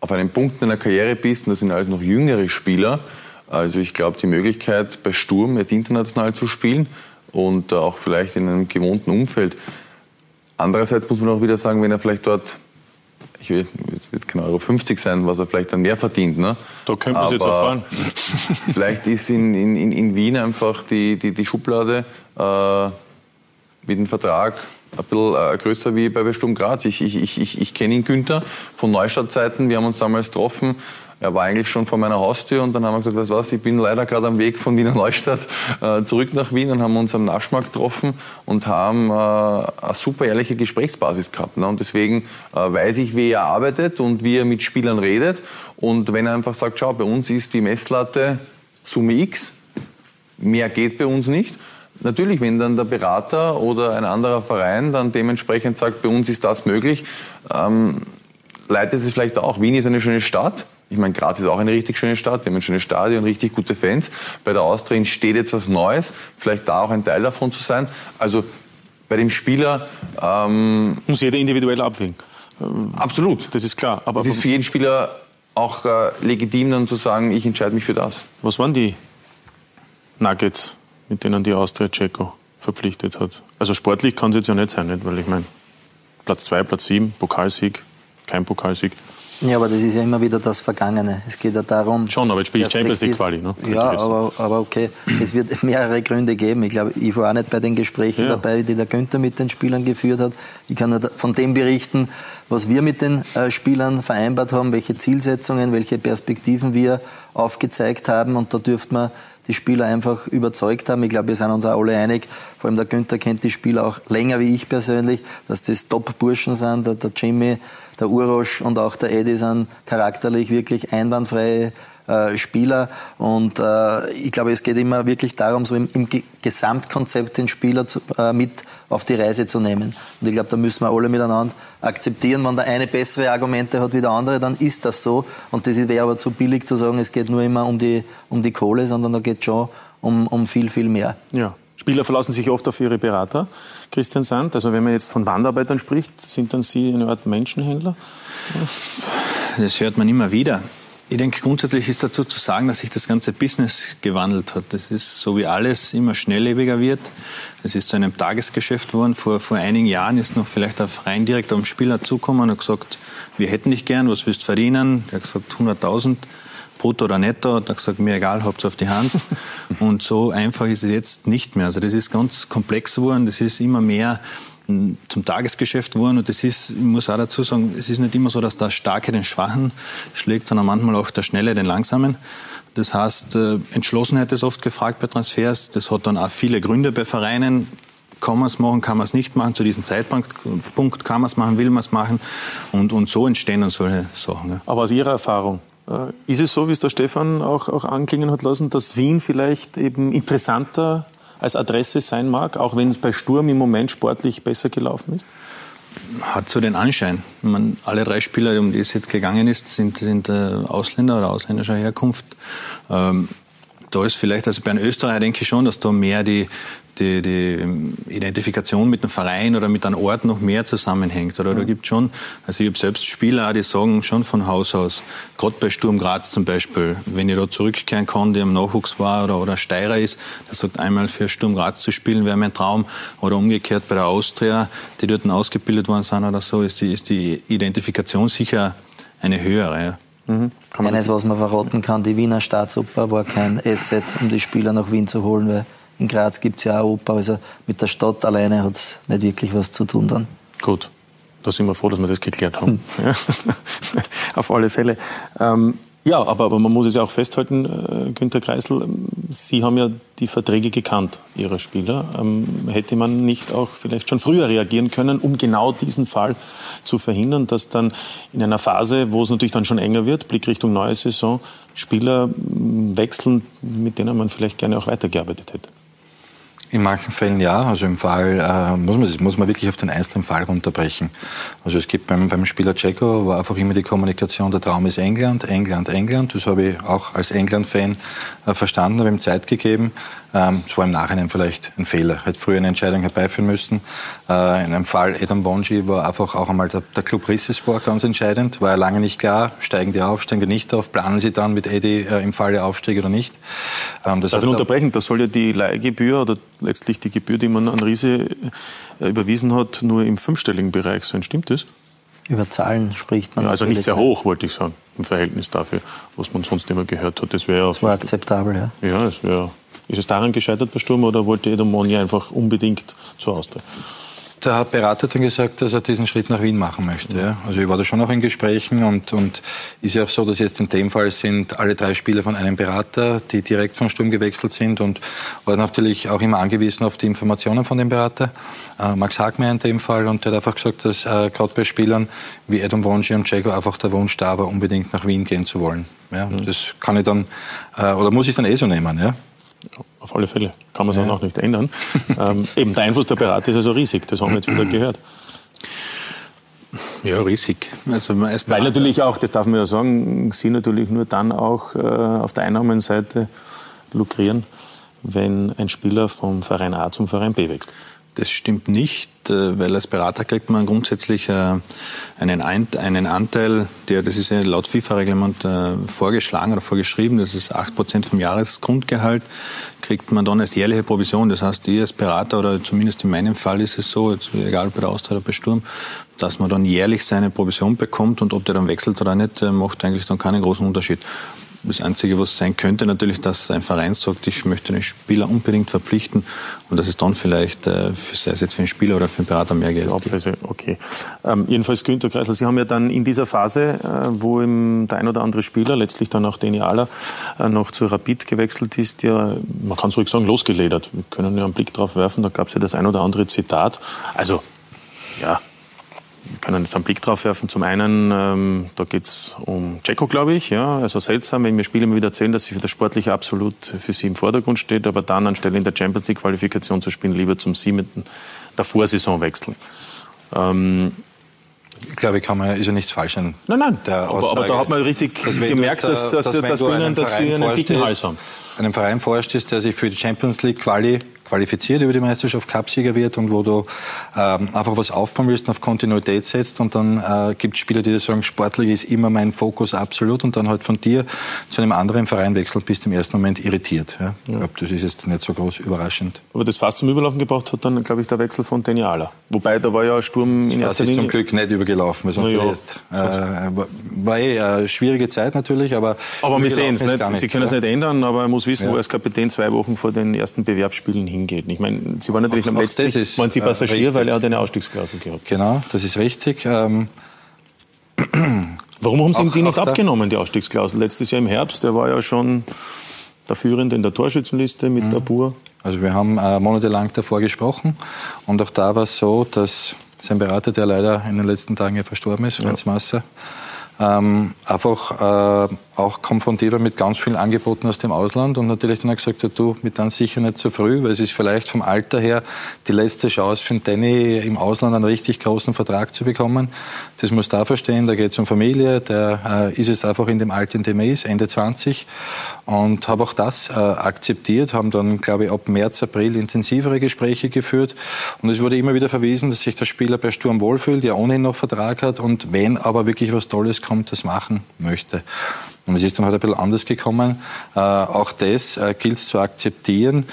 auf einem Punkt in der Karriere bist und das sind alles noch jüngere Spieler, also ich glaube, die Möglichkeit bei Sturm jetzt international zu spielen und äh, auch vielleicht in einem gewohnten Umfeld. Andererseits muss man auch wieder sagen, wenn er vielleicht dort ich will, es wird kein Euro 50 sein, was er vielleicht dann mehr verdient. Ne? Da könnte man es jetzt erfahren. <laughs> vielleicht ist in, in, in Wien einfach die, die, die Schublade äh, mit dem Vertrag ein bisschen äh, größer wie bei Sturm Graz. Ich, ich, ich, ich kenne ihn, Günther, von Neustadtzeiten. Wir haben uns damals getroffen er war eigentlich schon vor meiner Haustür und dann haben wir gesagt, weißt du was, ich bin leider gerade am Weg von Wiener Neustadt äh, zurück nach Wien und haben uns am Naschmarkt getroffen und haben äh, eine super ehrliche Gesprächsbasis gehabt. Ne? Und deswegen äh, weiß ich, wie er arbeitet und wie er mit Spielern redet. Und wenn er einfach sagt, schau, bei uns ist die Messlatte Summe X, mehr geht bei uns nicht. Natürlich, wenn dann der Berater oder ein anderer Verein dann dementsprechend sagt, bei uns ist das möglich, ähm, leitet es vielleicht auch. Wien ist eine schöne Stadt, ich meine, Graz ist auch eine richtig schöne Stadt, wir haben ein schönes Stadion, richtig gute Fans. Bei der Austria entsteht jetzt was Neues, vielleicht da auch ein Teil davon zu sein. Also bei dem Spieler... Ähm, Muss jeder individuell abwägen. Absolut. Das ist klar. Aber es ist für jeden Spieler auch äh, legitim, dann zu sagen, ich entscheide mich für das. Was waren die Nuggets, mit denen die Austria Checo verpflichtet hat? Also sportlich kann es jetzt ja nicht sein, nicht? weil ich meine, Platz 2, Platz 7, Pokalsieg, kein Pokalsieg. Ja, aber das ist ja immer wieder das Vergangene. Es geht ja darum. Schon, aber jetzt spiele ich Champions League Quali, ne? Ja, aber, aber okay. Es wird <laughs> mehrere Gründe geben. Ich glaube, ich war auch nicht bei den Gesprächen ja. dabei, die der Günther mit den Spielern geführt hat. Ich kann nur von dem berichten, was wir mit den äh, Spielern vereinbart haben, welche Zielsetzungen, welche Perspektiven wir aufgezeigt haben. Und da dürfte man die Spieler einfach überzeugt haben. Ich glaube, wir sind uns auch alle einig, vor allem der Günther kennt die Spieler auch länger wie ich persönlich, dass das Top-Burschen sind, der, der Jimmy, der Urosch und auch der Eddie sind charakterlich wirklich einwandfreie äh, Spieler. Und äh, ich glaube, es geht immer wirklich darum, so im, im Gesamtkonzept den Spieler zu, äh, mit auf die Reise zu nehmen. Und ich glaube, da müssen wir alle miteinander akzeptieren. Wenn der eine bessere Argumente hat wie der andere, dann ist das so. Und das wäre aber zu billig zu sagen, es geht nur immer um die, um die Kohle, sondern da geht es schon um, um viel, viel mehr. Ja. Spieler verlassen sich oft auf ihre Berater. Christian Sand, also wenn man jetzt von Wandarbeitern spricht, sind dann Sie eine Art Menschenhändler? Das hört man immer wieder. Ich denke, grundsätzlich ist dazu zu sagen, dass sich das ganze Business gewandelt hat. Das ist so wie alles immer schnelllebiger wird. Es ist zu einem Tagesgeschäft geworden. Vor, vor einigen Jahren ist noch vielleicht ein Verein direkt auf den Spieler zugekommen und gesagt, wir hätten dich gern, was willst du verdienen? Der hat gesagt, 100.000 brutto oder netto. Hat er gesagt, mir egal, habt auf die Hand. <laughs> und so einfach ist es jetzt nicht mehr. Also das ist ganz komplex geworden. Das ist immer mehr zum Tagesgeschäft wurden. Und das ist, ich muss auch dazu sagen, es ist nicht immer so, dass der Starke den Schwachen schlägt, sondern manchmal auch der Schnelle den Langsamen. Das heißt, äh, Entschlossenheit ist oft gefragt bei Transfers. Das hat dann auch viele Gründe bei Vereinen. Kann man es machen, kann man es nicht machen. Zu diesem Zeitpunkt kann man es machen, will man es machen. Und, und so entstehen dann solche Sachen. Ja. Aber aus Ihrer Erfahrung, ist es so, wie es der Stefan auch, auch anklingen hat lassen, dass Wien vielleicht eben interessanter als Adresse sein mag, auch wenn es bei Sturm im Moment sportlich besser gelaufen ist? Hat so den Anschein. Man, alle drei Spieler, um die es jetzt gegangen ist, sind, sind äh, Ausländer oder ausländischer Herkunft. Ähm, da ist vielleicht, also bei einem Österreicher denke ich schon, dass da mehr die, die, die Identifikation mit dem Verein oder mit einem Ort noch mehr zusammenhängt. Oder mhm. da gibt schon, also ich habe selbst Spieler, die sagen schon von Haus aus, gerade bei Sturm Graz zum Beispiel, wenn ich da zurückkehren kann, der im Nachwuchs war oder, oder Steirer ist, der sagt einmal für Sturm Graz zu spielen, wäre mein Traum. Oder umgekehrt bei der Austria, die dort ausgebildet worden sind oder so, ist die, ist die Identifikation sicher eine höhere. Ja. Mhm. Eines, was man verraten kann, die Wiener Staatsoper war kein Asset, um die Spieler nach Wien zu holen, weil in Graz gibt es ja auch Oper. Also mit der Stadt alleine hat es nicht wirklich was zu tun dann. Gut, da sind wir froh, dass wir das geklärt haben. <laughs> Ja. <laughs> Auf alle Fälle. Ähm, ja, aber, aber, man muss es ja auch festhalten, äh, Günter Kreisel, Sie haben ja die Verträge gekannt Ihrer Spieler. Ähm, hätte man nicht auch vielleicht schon früher reagieren können, um genau diesen Fall zu verhindern, dass dann in einer Phase, wo es natürlich dann schon enger wird, Blick Richtung neue Saison, Spieler wechseln, mit denen man vielleicht gerne auch weitergearbeitet hätte? In manchen Fällen ja. Also im Fall äh, muss, man, muss man wirklich auf den einzelnen Fall runterbrechen. Also es gibt beim, beim Spieler Checo war einfach immer die Kommunikation, der Traum ist England, England, England. Das habe ich auch als England-Fan äh, verstanden, habe ihm Zeit gegeben. Ähm, es war im Nachhinein vielleicht ein Fehler. Hätte früher eine Entscheidung herbeiführen müssen. Äh, in einem Fall Adam Bonji war einfach auch einmal der, der Club Rissespor ganz entscheidend. War ja lange nicht klar, steigen die auf, steigen die nicht auf, planen sie dann mit Eddie äh, im Falle Aufstieg oder nicht. Ähm, das Darf ich unterbrechen? Das soll ja die Leihgebühr oder letztlich die Gebühr, die man an Riese äh, überwiesen hat, nur im fünfstelligen Bereich sein. Stimmt das? Über Zahlen spricht man. Ja, also nicht sehr hoch, wollte ich sagen, im Verhältnis dafür, was man sonst immer gehört hat. Das, wäre das war akzeptabel, ja. Ja, das wäre ist es daran gescheitert bei Sturm oder wollte Edomoni einfach unbedingt zur Austria? Der Berater hat dann gesagt, dass er diesen Schritt nach Wien machen möchte. Ja. Also ich war da schon auch in Gesprächen und, und ist ja auch so, dass jetzt in dem Fall sind alle drei Spieler von einem Berater, die direkt vom Sturm gewechselt sind und war natürlich auch immer angewiesen auf die Informationen von dem Berater. Äh, Max Hagmeier in dem Fall und der hat einfach gesagt, dass äh, gerade bei Spielern wie Adam Wonji und Jago einfach der Wunsch da war, unbedingt nach Wien gehen zu wollen. Ja. Mhm. Das kann ich dann, äh, oder muss ich dann eh so nehmen. Ja. Auf alle Fälle. Kann man es ja. auch nicht ändern. <laughs> ähm, eben der Einfluss der Berater ist also riesig. Das haben wir jetzt wieder <clears throat> gehört. Ja, riesig. Also Weil natürlich auch, das darf man ja sagen, Sie natürlich nur dann auch äh, auf der Einnahmenseite lukrieren, wenn ein Spieler vom Verein A zum Verein B wechselt. Das stimmt nicht, äh, weil als Berater kriegt man grundsätzlich äh, einen, Anteil, der, das ist laut FIFA-Reglement äh, vorgeschlagen oder vorgeschrieben, das ist 8% vom Jahresgrundgehalt, kriegt man dann als jährliche Provision. Das heißt, ihr als Berater oder zumindest in meinem Fall ist es so, jetzt, egal bei der Austria oder bei Sturm, dass man dann jährlich seine Provision bekommt und ob der dann wechselt oder nicht, macht eigentlich dann keinen großen Unterschied. Das Einzige, was sein könnte, natürlich, dass ein Verein sagt, ich möchte einen Spieler unbedingt verpflichten und dass es dann vielleicht, äh, sei es jetzt für einen Spieler oder für einen Berater, mehr Geld gibt. Also, okay. Ähm, jedenfalls, Günter Kreisler, Sie haben ja dann in dieser Phase, äh, wo der ein oder andere Spieler, letztlich dann auch Deni Ala, äh, noch zu Rapid gewechselt ist, ja, man kann es ruhig sagen, losgeledert. Wir können ja einen Blick drauf werfen, da gab es ja das ein oder andere Zitat. Also, ja, können jetzt einen Blick drauf werfen. Zum einen, ähm, da geht es um Jacko, glaube ich. Ja, also seltsam, wenn mir Spieler immer wieder erzählen, dass sie für das Sportliche absolut für sie im Vordergrund steht, aber dann anstelle in der Champions League Qualifikation zu spielen, lieber zum siebten der Vorsaison wechseln. Ähm, ich glaube, kann man, ist ja nichts falsch an Nein, nein, aber, aber, da hat man richtig gemerkt, dass, dass, dass, dass, dass, dass sie einen dicken Hals haben. Einem Verein vorstehst, der sich für die Champions League Quali qualifiziert über die Meisterschaft, Cupsieger wird und wo du ähm, einfach was aufbauen willst und auf Kontinuität setzt und dann äh, gibt es Spieler, die dir sagen, sportlich ist immer mein Fokus absolut und dann halt von dir zu einem anderen Verein wechseln, bist im ersten Moment irritiert. Ja? Ich glaube, das ist jetzt nicht so groß überraschend. Aber das fast zum Überlaufen gebracht hat dann, glaube ich, der Wechsel von Deniala. Wobei, da war ja Sturm in erster Linie... ist zum Glück nicht übergelaufen, weil ja, jetzt, äh, war eh eine schwierige Zeit natürlich, aber... Aber wir sehen es nicht. Sie können es nicht ändern, aber er muss wissen, ja. wo er als Kapitän zwei Wochen vor den ersten Bewerbsspielen hin hingeht. Ich meine, Sie waren natürlich auch, am letzten ist, waren Sie Passagier, äh, weil er hat eine Ausstiegsklausel gehabt. Genau, das ist richtig. Ähm, <clears throat> Warum haben Sie ihm die nicht abgenommen, die Ausstiegsklausel? Letztes Jahr im Herbst, der war ja schon der Führende in der Torschützenliste mit mhm. Dabur. Also wir haben äh, monatelang davor gesprochen und auch da war es so, dass sein Berater, der leider in den letzten Tagen ja verstorben ist, Franz ja. Masser, ähm, einfach äh, auch konfrontiert war mit ganz vielen Angeboten aus dem Ausland und natürlich dann hat gesagt, ja, du, mit dann sicher nicht zu früh, weil es ist vielleicht vom Alter her die letzte Chance für den Danny im Ausland einen richtig großen Vertrag zu bekommen. Das muss da verstehen, da geht es um Familie, der äh, ist es einfach in dem Alter, in dem er ist, Ende 20 und habe auch das äh, akzeptiert, haben dann, glaube ich, ab März, April intensivere Gespräche geführt und es wurde immer wieder verwiesen, dass sich der Spieler bei Sturm wohlfühlt, der ohnehin noch Vertrag hat und wenn aber wirklich was Tolles kommt, das machen möchte. Und es ist dann halt ein bisschen anders gekommen. Äh, auch das äh, gilt zu akzeptieren.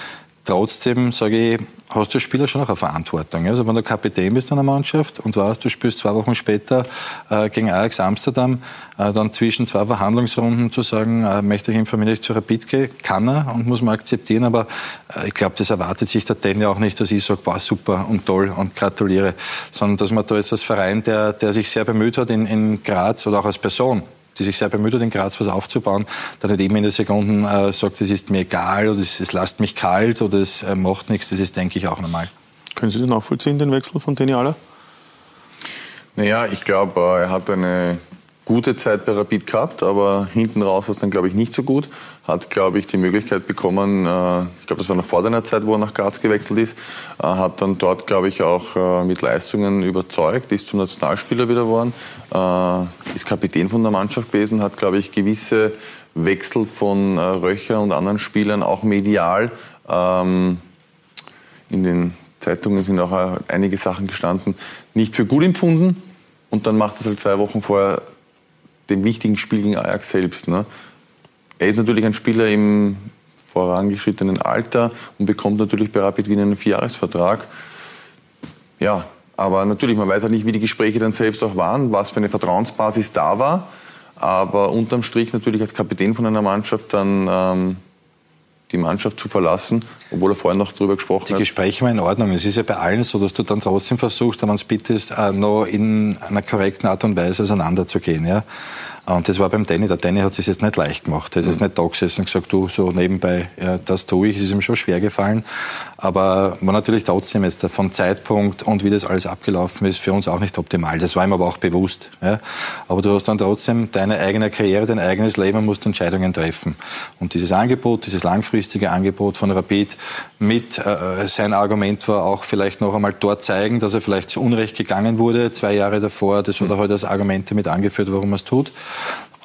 Trotzdem sage ich, hast du als Spieler schon auch eine Verantwortung. Also wenn du Kapitän bist einer Mannschaft und weißt, du spielst zwei Wochen später äh, gegen Ajax Amsterdam, äh, dann zwischen zwei Verhandlungsrunden zu sagen, äh, möchte ich informieren, dass ich zu Rapid gehe, kann er und muss man akzeptieren, aber äh, ich glaube, das erwartet sich der Danny auch nicht, dass ich sage, wow, super und toll und gratuliere, sondern dass man da jetzt als Verein, der, der sich sehr bemüht hat in, in Graz oder auch als Person, die sich sehr bemüht hat, in Graz was aufzubauen, dann nicht eben in der Sekunden äh, sagt, es ist mir egal oder es, es lasst mich kalt oder es äh, macht nichts, das ist, denke ich, auch normal. Können Sie das nachvollziehen, den Wechsel von Deniala? Naja, ich glaube, äh, er hat eine gute Zeit bei Rapid gehabt, aber hinten raus war es dann, glaube ich, nicht so gut. Hat, glaube ich, die Möglichkeit bekommen, äh, ich glaube, das war noch vor deiner Zeit, wo er nach Graz gewechselt ist, äh, hat dann dort, glaube ich, auch äh, mit Leistungen überzeugt, ist zum Nationalspieler wieder geworden, äh, ist Kapitän von der Mannschaft gewesen, hat, glaube ich, gewisse Wechsel von äh, Röcher und anderen Spielern auch medial ähm, in den Zeitungen sind auch äh, einige Sachen gestanden, nicht für gut empfunden. Und dann macht es halt zwei Wochen vorher dem wichtigen Spiel gegen Ajax selbst. Ne? Er ist natürlich ein Spieler im vorangeschrittenen Alter und bekommt natürlich bei Rapid Wien einen Vierjahresvertrag. Ja, aber natürlich, man weiß halt nicht, wie die Gespräche dann selbst auch waren, was für eine Vertrauensbasis da war. Aber unterm Strich natürlich als Kapitän von einer Mannschaft dann ähm, die Mannschaft zu verlassen, obwohl er vorhin noch darüber gesprochen die hat. Die Gespräche waren in Ordnung. Es ist ja bei allen so, dass du dann trotzdem versuchst, wenn man es bittest, äh, noch in einer korrekten Art und Weise auseinanderzugehen. Ja? Und das war beim Danny. Der Danny hat es jetzt nicht leicht gemacht. Er ist jetzt nicht da gesessen und gesagt, du, so nebenbei, ja, das tue ich. Es ist ihm schon schwer gefallen. Aber war natürlich trotzdem jetzt vom Zeitpunkt und wie das alles abgelaufen ist, für uns auch nicht optimal. Das war ihm aber auch bewusst. Ja. Aber du hast dann trotzdem deine eigene Karriere, dein eigenes Leben und musst Entscheidungen treffen. Und dieses Angebot, dieses langfristige Angebot von Rapid mit, äh, sein Argument war auch vielleicht noch einmal dort zeigen, dass er vielleicht zu Unrecht gegangen wurde, zwei Jahre davor. Das hat er heute als Argumente mit angeführt, warum er es tut.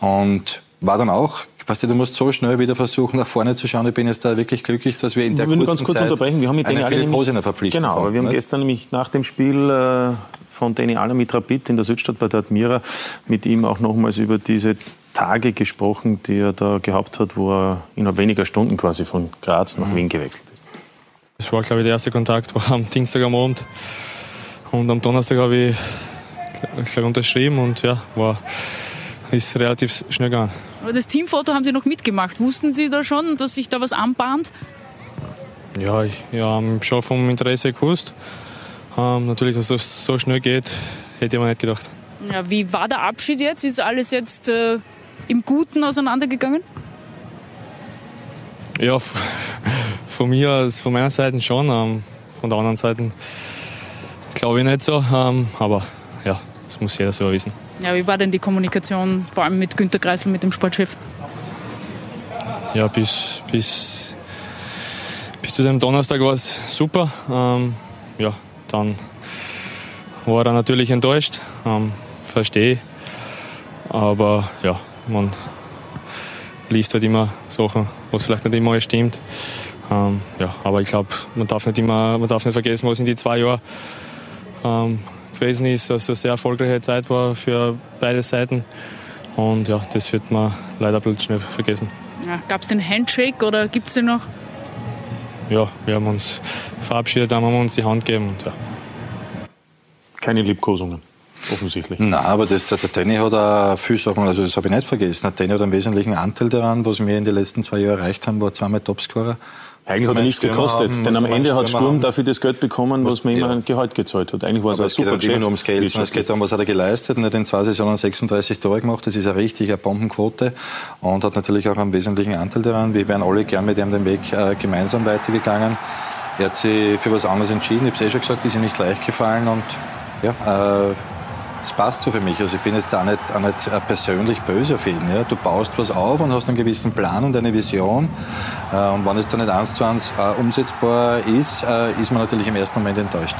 Und war dann auch Weißt du, du musst so schnell wieder versuchen, nach vorne zu schauen. Ich bin jetzt da wirklich glücklich, dass wir in der wir kurzen ganz kurz Zeit unterbrechen. Wir haben mit Danny Philipp nämlich, Hosiner verpflichtet. Genau, aber wir haben nicht? gestern nämlich nach dem Spiel äh, von Danny Aller mit Rapid in der Südstadt bei der Admira mit ihm auch nochmals über diese Tage gesprochen, die er da gehabt hat, wo er innerhalb weniger Stunden quasi von Graz nach Wien gewechselt ist. Das war, glaube ich, der erste Kontakt war am Dienstag am Abend. Und am Donnerstag habe ich gleich unterschrieben und ja, war, ist relativ schnell gegangen. Aber das Teamfoto haben Sie noch mitgemacht. Wussten Sie da schon, dass sich da was anbahnt? Ja, ich ja, schon vom Interesse gewusst. Ähm, natürlich, dass das so schnell geht, hätte ich mir nicht gedacht. Ja, wie war der Abschied jetzt? Ist alles jetzt äh, im Guten auseinandergegangen? Ja, <laughs> von mir, von meiner Seite schon. Ähm, von der anderen Seite glaube ich nicht so. Ähm, aber ja, das muss jeder selber wissen. Ja, wie war denn die Kommunikation, vor allem mit Günter Kreisel, mit dem Sportchef? Ja, bis, bis, bis zu dem Donnerstag war es super. Ähm, ja, dann war er natürlich enttäuscht, ähm, verstehe. Aber ja, man liest halt immer Sachen, was vielleicht nicht immer stimmt. Ähm, ja, aber ich glaube, man darf nicht man darf nicht vergessen, was in die zwei Jahren ähm, gewesen ist, dass es eine sehr erfolgreiche Zeit war für beide Seiten. Und ja, das wird man leider bisschen schnell vergessen. Ja, Gab es den Handshake oder gibt es den noch? Ja, wir haben uns verabschiedet, dann haben wir uns die Hand gegeben. Und, ja. Keine Liebkosungen, offensichtlich. Nein, aber das, der Danny hat auch viel Sachen, also das habe ich nicht vergessen. Der Danny hat einen wesentlichen Anteil daran, was wir in den letzten zwei Jahren erreicht haben, war zweimal Topscorer. Eigentlich hat er nichts gekostet, denn am Ende hat Sturm dafür das Geld bekommen, was man ihm ein Gehalt gezahlt hat. Eigentlich war es ein es geht super halt immer ums Geld, sondern es geht darum, was hat er geleistet. Er hat in zwei Saisonen 36 Tore gemacht. Das ist eine richtige Bombenquote und hat natürlich auch einen wesentlichen Anteil daran. Wir wären alle gern mit ihm den Weg äh, gemeinsam weitergegangen. Er hat sich für was anderes entschieden. Ich habe es eh schon gesagt, ist ihm nicht leicht gefallen und ja, äh, es passt so für mich. Also ich bin jetzt auch nicht, auch nicht äh, persönlich böse auf ihn. Ja. Du baust was auf und hast einen gewissen Plan und eine Vision. Äh, und wenn es dann nicht eins zu eins äh, umsetzbar ist, ist man natürlich im ersten Moment enttäuscht.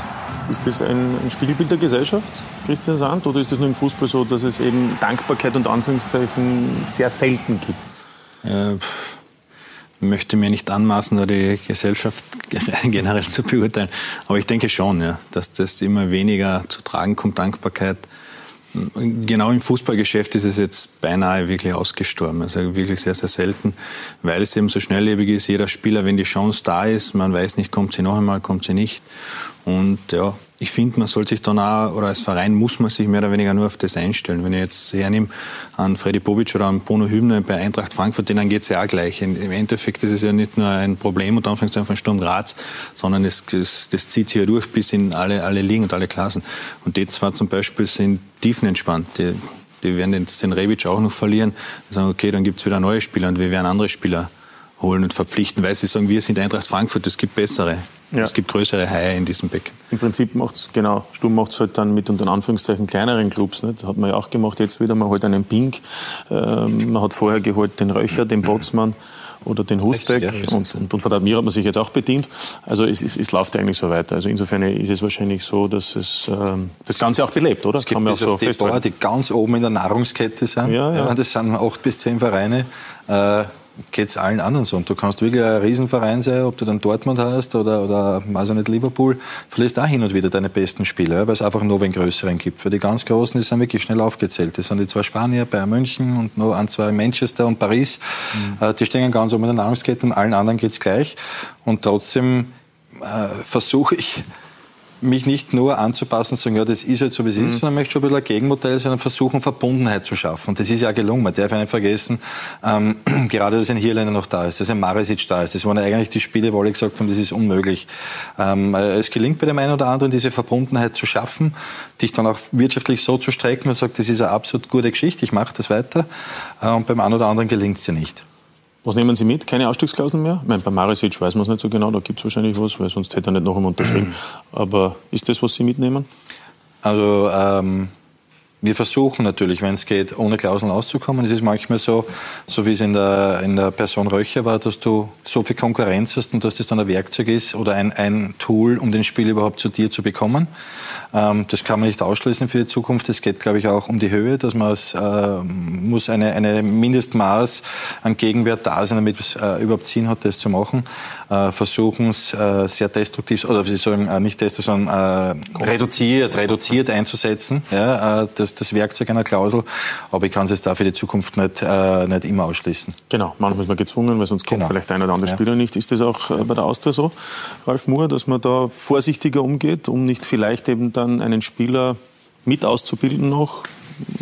Ist das ein, ein Spiegelbild der Gesellschaft, Christian Sand, oder ist das nur im Fußball so, dass es eben Dankbarkeit und Anführungszeichen sehr selten gibt? Äh, möchte mir nicht anmaßen, da die Gesellschaft <laughs> generell zu beurteilen. Aber ich denke schon, ja, dass das immer weniger zu tragen kommt, Dankbarkeit. Genau im Fußballgeschäft ist es jetzt beinahe wirklich ausgestorben. Also wirklich sehr, sehr selten, weil es eben so schnelllebig ist. Jeder Spieler, wenn die Chance da ist, man weiß nicht, kommt sie noch einmal, kommt sie nicht. Und ja, ich finde, man sollte sich dann auch, oder als Verein muss man sich mehr oder weniger nur auf das einstellen. Wenn ich jetzt hernehme an Freddy Bobic oder an Bruno Hübner bei Eintracht Frankfurt, denen geht es ja auch gleich. Im Endeffekt ist es ja nicht nur ein Problem und Anführungszeichen von Sturm Graz, sondern es, es, das zieht sich ja durch bis in alle, alle Ligen und alle Klassen. Und die zwei zum Beispiel sind tiefenentspannt. Die, die werden den, den Rebic auch noch verlieren. Die sagen, okay, dann gibt es wieder neue Spieler und wir werden andere Spieler holen und verpflichten, weil sie sagen, wir sind Eintracht Frankfurt, es gibt bessere. Ja. Es gibt größere Haie in diesem Becken. Im Prinzip macht es, genau, Sturm macht es halt dann mit unter Anführungszeichen kleineren Clubs. Nicht? Das hat man ja auch gemacht jetzt wieder. Man holt einen Pink, ähm, man hat vorher geholt den Röcher, den Botsmann oder den Husbeck ja, und, und, und von Admir hat man sich jetzt auch bedient. Also es, es, es läuft eigentlich so weiter. Also insofern ist es wahrscheinlich so, dass es ähm, das Ganze auch belebt, oder? Es gibt Kann man auch so die Bauer, die ganz oben in der Nahrungskette sind. Ja, ja. Das sind acht bis zehn Vereine. Äh, geht es allen anderen so. Und du kannst wirklich ein Riesenverein sein, ob du dann Dortmund hast oder, oder also nicht Liverpool, verlierst auch hin und wieder deine besten Spieler, weil es einfach nur einen größeren gibt. Weil die ganz Großen, die sind wirklich schnell aufgezählt. Das sind die zwei Spanier, Bayern München und noch ein, zwei Manchester und Paris. Mhm. Äh, die stehen ganz oben in der Nahrungskette und allen anderen geht es gleich. Und trotzdem äh, versuche ich, mich nicht nur anzupassen und sagen, ja, das ist jetzt so, wie es mhm. ist, sondern möchte schon ein bisschen ein Gegenmodell und versuchen, Verbundenheit zu schaffen. Und das ist ja gelungen. Man darf ja nicht vergessen, ähm, <clears throat> gerade, dass ein Hirländer noch da ist, dass ein Maresic da ist. Das waren eigentlich die Spiele, wo alle gesagt haben, das ist unmöglich. Ähm, äh, es gelingt bei dem einen oder anderen, diese Verbundenheit zu schaffen, dich dann auch wirtschaftlich so zu strecken und sagt, das ist eine absolut gute Geschichte, ich mache das weiter. Äh, und beim einen oder anderen gelingt es ja nicht. Was nehmen Sie mit? Keine Ausstiegsklauseln mehr? Ich meine, bei Marisic weiß man es nicht so genau, da gibt es wahrscheinlich was, weil sonst hätte er nicht noch einmal unterschrieben. <clears throat> Aber ist das, was Sie mitnehmen? Also ähm, wir versuchen natürlich, wenn es geht, ohne Klauseln auszukommen. Es ist manchmal so, so wie es in der, in der Person Röcher war, dass du so viel Konkurrenz hast und dass das dann ein Werkzeug ist oder ein, ein Tool, um den Spiel überhaupt zu dir zu bekommen. Ähm, das kann man nicht ausschließen für die Zukunft. Es geht, glaube ich, auch um die Höhe, dass man es, äh, muss eine, eine Mindestmaß an Gegenwert da sein, damit es äh, überhaupt Sinn hat, das zu machen. Äh, versuchen es äh, sehr destruktiv, oder wie Sie sagen, äh, nicht destruktiv, sondern äh, reduziert, reduziert einzusetzen. Ja, das das, das Werkzeug einer Klausel, aber ich kann es jetzt da für die Zukunft nicht, äh, nicht immer ausschließen. Genau, manchmal ist man gezwungen, weil sonst kommt genau. vielleicht ein oder andere ja. Spieler nicht. Ist das auch bei der Austria so, Ralf Moore, dass man da vorsichtiger umgeht, um nicht vielleicht eben dann einen Spieler mit auszubilden noch,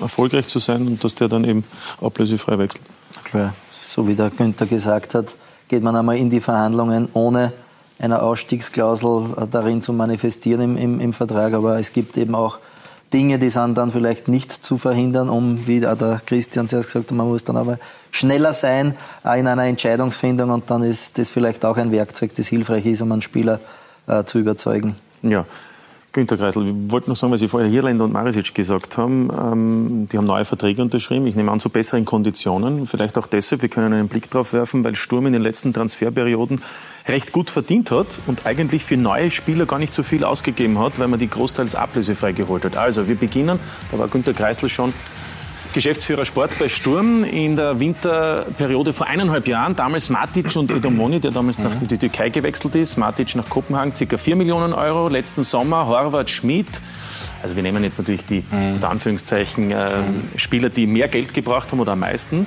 erfolgreich zu sein und dass der dann eben ablösefrei wechselt? Klar, so wie der Günther gesagt hat, geht man einmal in die Verhandlungen ohne eine Ausstiegsklausel darin zu manifestieren im, im, im Vertrag. Aber es gibt eben auch Dinge, die sind dann vielleicht nicht zu verhindern, um, wie der Christian zuerst gesagt hat, man muss dann aber schneller sein in einer Entscheidungsfindung und dann ist das vielleicht auch ein Werkzeug, das hilfreich ist, um einen Spieler äh, zu überzeugen. Ja. Günter Kreisel, ich wollte noch sagen, was Sie vorher Hirländer und Marisic gesagt haben. Ähm, die haben neue Verträge unterschrieben. Ich nehme an, zu besseren Konditionen. Vielleicht auch deshalb, wir können einen Blick drauf werfen, weil Sturm in den letzten Transferperioden recht gut verdient hat und eigentlich für neue Spieler gar nicht so viel ausgegeben hat, weil man die großteils ablösefrei geholt hat. Also wir beginnen, da war Günter Kreisel schon Geschäftsführer Sport bei Sturm in der Winterperiode vor eineinhalb Jahren. Damals Matic und Edomoni, der damals nach mhm. die Türkei gewechselt ist. Matic nach Kopenhagen, ca. 4 Millionen Euro. Letzten Sommer Horvath Schmidt. Also wir nehmen jetzt natürlich die, mhm. unter Anführungszeichen, äh, Spieler, die mehr Geld gebracht haben oder am meisten.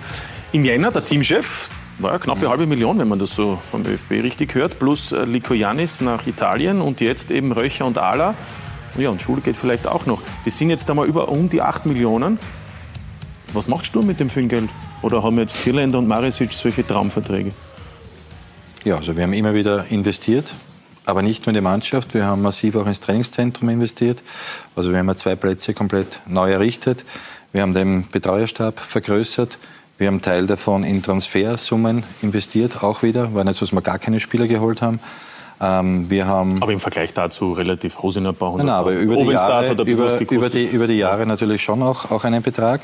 Im Jänner der Teamchef, war ja knappe halbe Million, wenn man das so vom ÖFB richtig hört, plus äh, Lico Janis nach Italien und jetzt eben Röcher und Ala. Ja, und Schule geht vielleicht auch noch. Wir sind jetzt einmal über um die 8 Millionen. Was machst du mit dem vielen Geld? Oder haben jetzt Tierländer und Marisic solche Traumverträge? Ja, also wir haben immer wieder investiert, aber nicht nur in die Mannschaft. Wir haben massiv auch ins Trainingszentrum investiert. Also wir haben zwei Plätze komplett neu errichtet. Wir haben den Betreuerstab vergrößert. Wir haben Teil davon in Transfersummen investiert, auch wieder, weil nicht so, dass wir gar keine Spieler geholt haben. Ähm, wir haben aber im Vergleich dazu relativ Hosiner paar hundert. Nein, aber über die, Jahre, über, über, die, über die Jahre natürlich schon auch, auch einen Betrag.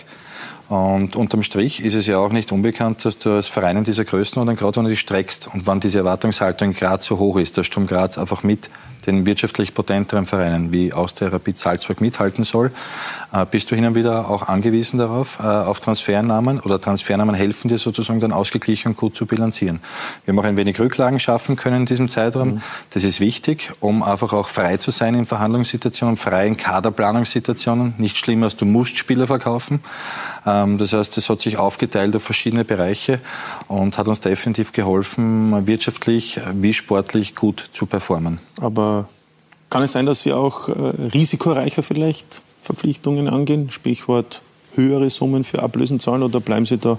Und unterm Strich ist es ja auch nicht unbekannt, dass du als Verein in dieser Größenordnung, gerade du dich streckst. Und wann diese Erwartungshaltung gerade so hoch ist, dass Sturm Graz einfach mit den wirtschaftlich potenteren Vereinen wie Austria, Rapid, Salzburg mithalten soll, bist du hin und wieder auch angewiesen darauf, äh, auf Transfernamen oder Transfernamen helfen dir sozusagen dann ausgeglichen und gut zu bilanzieren. Wir haben auch ein wenig Rücklagen schaffen können in diesem Zeitraum. Mhm. Das ist wichtig, um einfach auch frei zu sein in Verhandlungssituationen, frei in Kaderplanungssituationen. Nicht schlimm, als du musst Spieler verkaufen. Ähm, das heißt, es hat sich aufgeteilt auf verschiedene Bereiche und hat uns definitiv geholfen, wirtschaftlich wie sportlich gut zu performen. Aber kann es sein, dass Sie auch äh, risikoreicher vielleicht Verpflichtungen angehen? Stichwort höhere Summen für Ablösen zahlen oder bleiben Sie da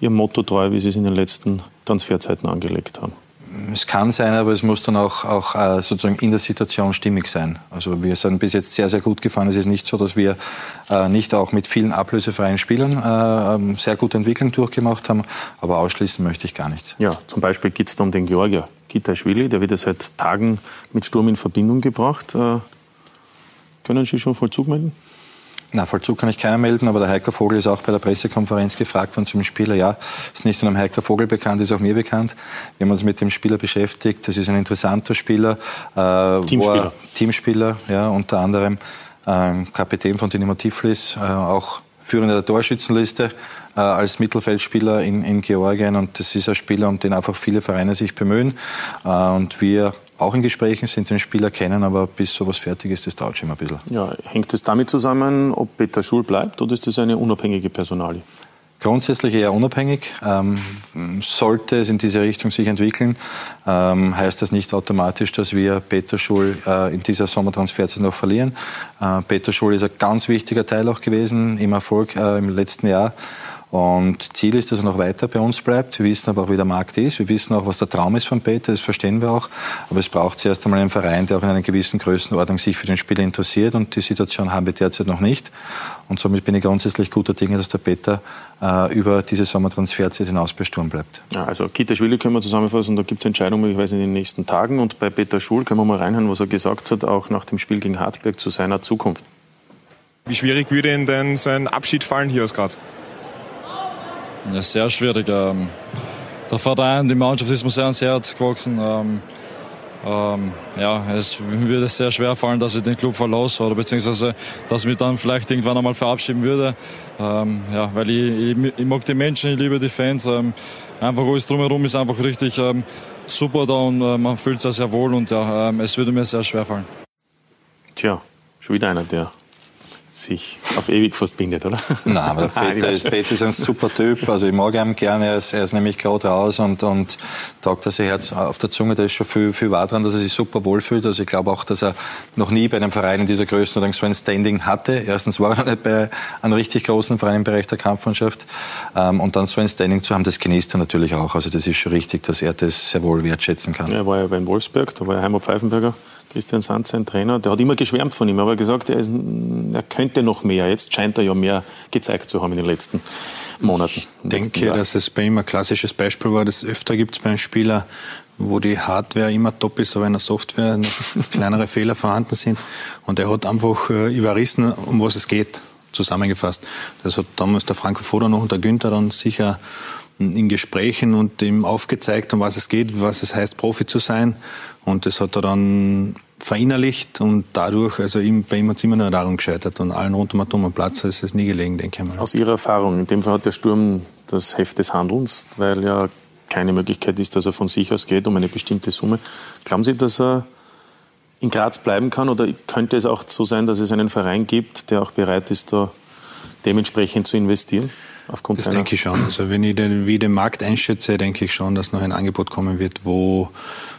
Ihrem Motto treu, wie Sie es in den letzten Transferzeiten angelegt haben? Es kann sein, aber es muss dann auch, auch äh, sozusagen in der Situation stimmig sein. Also wir sind bis jetzt sehr, sehr gut gefahren. Es ist nicht so, dass wir äh, nicht auch mit vielen ablösefreien Spielern äh, ähm, sehr gute Entwicklung durchgemacht haben, aber ausschließen möchte ich gar nichts. Ja, zum Beispiel geht es um den Georgier Kitaschwili, der wird ja seit Tagen mit Sturm in Verbindung gebracht. Können Sie schon Vollzug melden? Na, Vollzug kann ich keiner melden, aber der Heiko Vogel ist auch bei der Pressekonferenz gefragt worden zum Spieler. Ja, ist nicht nur dem Heiko Vogel bekannt, ist auch mir bekannt. Wir haben uns mit dem Spieler beschäftigt. Das ist ein interessanter Spieler. Äh, Teamspieler. Teamspieler, ja, unter anderem äh, Kapitän von Dynamo Tiflis, äh, auch Führender der Torschützenliste äh, als Mittelfeldspieler in, in Georgien. Und das ist ein Spieler, um den einfach viele Vereine sich bemühen. Äh, und wir auch in Gesprächen sind, den Spieler kennen, aber bis sowas fertig ist, das dauert schon ein bisschen. Ja, hängt es damit zusammen, ob Peter Schul bleibt oder ist das eine unabhängige Personalie? Grundsätzlich eher unabhängig. Ähm, sollte es in diese Richtung sich entwickeln, ähm, heißt das nicht automatisch, dass wir Peter Schul äh, in dieser Sommertransferzeit noch verlieren. Äh, Peter Schul ist ein ganz wichtiger Teil auch gewesen im Erfolg äh, im letzten Jahr. Und Ziel ist, dass er noch weiter bei uns bleibt. Wir wissen aber auch, wie der Markt ist. Wir wissen auch, was der Traum ist von Peter. Das verstehen wir auch. Aber es braucht zuerst einmal einen Verein, der auch in einer gewissen Größenordnung sich für den Spieler interessiert. Und die Situation haben wir derzeit noch nicht. Und somit bin ich grundsätzlich guter Dinge, dass der Peter äh, über diese Sommertransferzeit hinaus bei Sturm bleibt. Ja, also Kita-Schwili können wir zusammenfassen. Da gibt es Entscheidungen, ich weiß, in den nächsten Tagen. Und bei Peter Schul können wir mal reinhören, was er gesagt hat, auch nach dem Spiel gegen Hartberg zu seiner Zukunft. Wie schwierig würde Ihnen denn so ein Abschied fallen hier aus Graz? Ja, sehr schwierig. Ähm, der Verein, die Mannschaft ist mir sehr ans Herz gewachsen. Ähm, ähm, ja, es würde sehr schwer fallen, dass ich den Club verlasse oder beziehungsweise, dass ich mich dann vielleicht irgendwann einmal verabschieden würde. Ähm, ja, weil ich, ich, ich, mag die Menschen, ich liebe die Fans. Ähm, einfach alles drumherum ist einfach richtig ähm, super da und äh, man fühlt sich sehr wohl und ja, es würde mir sehr schwer fallen. Tja, schon wieder einer, der sich auf ewig fast bindet, oder? Nein, aber <laughs> Peter, ist, Peter ist ein super Typ. Also ich mag ihn gerne. Er ist, er ist nämlich gerade raus und, und taugt das Herz auf der Zunge. Da ist schon viel, viel wahr dran, dass er sich super wohlfühlt. Also ich glaube auch, dass er noch nie bei einem Verein in dieser Größenordnung so ein Standing hatte. Erstens war er nicht bei einem richtig großen Verein im Bereich der Kampfmannschaft. Ähm, und dann so ein Standing zu haben, das genießt er natürlich auch. Also das ist schon richtig, dass er das sehr wohl wertschätzen kann. Er war ja bei Wolfsberg, da war er Heimat Pfeifenberger. Christian Sand, sein Trainer, der hat immer geschwärmt von ihm, aber gesagt, er, ist, er könnte noch mehr. Jetzt scheint er ja mehr gezeigt zu haben in den letzten Monaten. Ich denke, dass es bei ihm ein klassisches Beispiel war. Das öfter gibt es bei einem Spieler, wo die Hardware immer top ist, aber in der Software <laughs> kleinere Fehler vorhanden sind. Und er hat einfach äh, überrissen, um was es geht, zusammengefasst. Das hat damals der Franco Foda noch und der Günther dann sicher in Gesprächen und ihm aufgezeigt, um was es geht, was es heißt, Profi zu sein. Und das hat er dann verinnerlicht und dadurch, also bei ihm hat es immer nur darum gescheitert und allen rund um den Platz ist es nie gelegen, denke ich mal. Aus Ihrer Erfahrung, in dem Fall hat der Sturm das Heft des Handelns, weil ja keine Möglichkeit ist, dass er von sich aus geht um eine bestimmte Summe. Glauben Sie, dass er in Graz bleiben kann oder könnte es auch so sein, dass es einen Verein gibt, der auch bereit ist, da dementsprechend zu investieren? Aufgrund das denke ich schon. Also wenn ich den, wie den Markt einschätze, denke ich schon, dass noch ein Angebot kommen wird, wo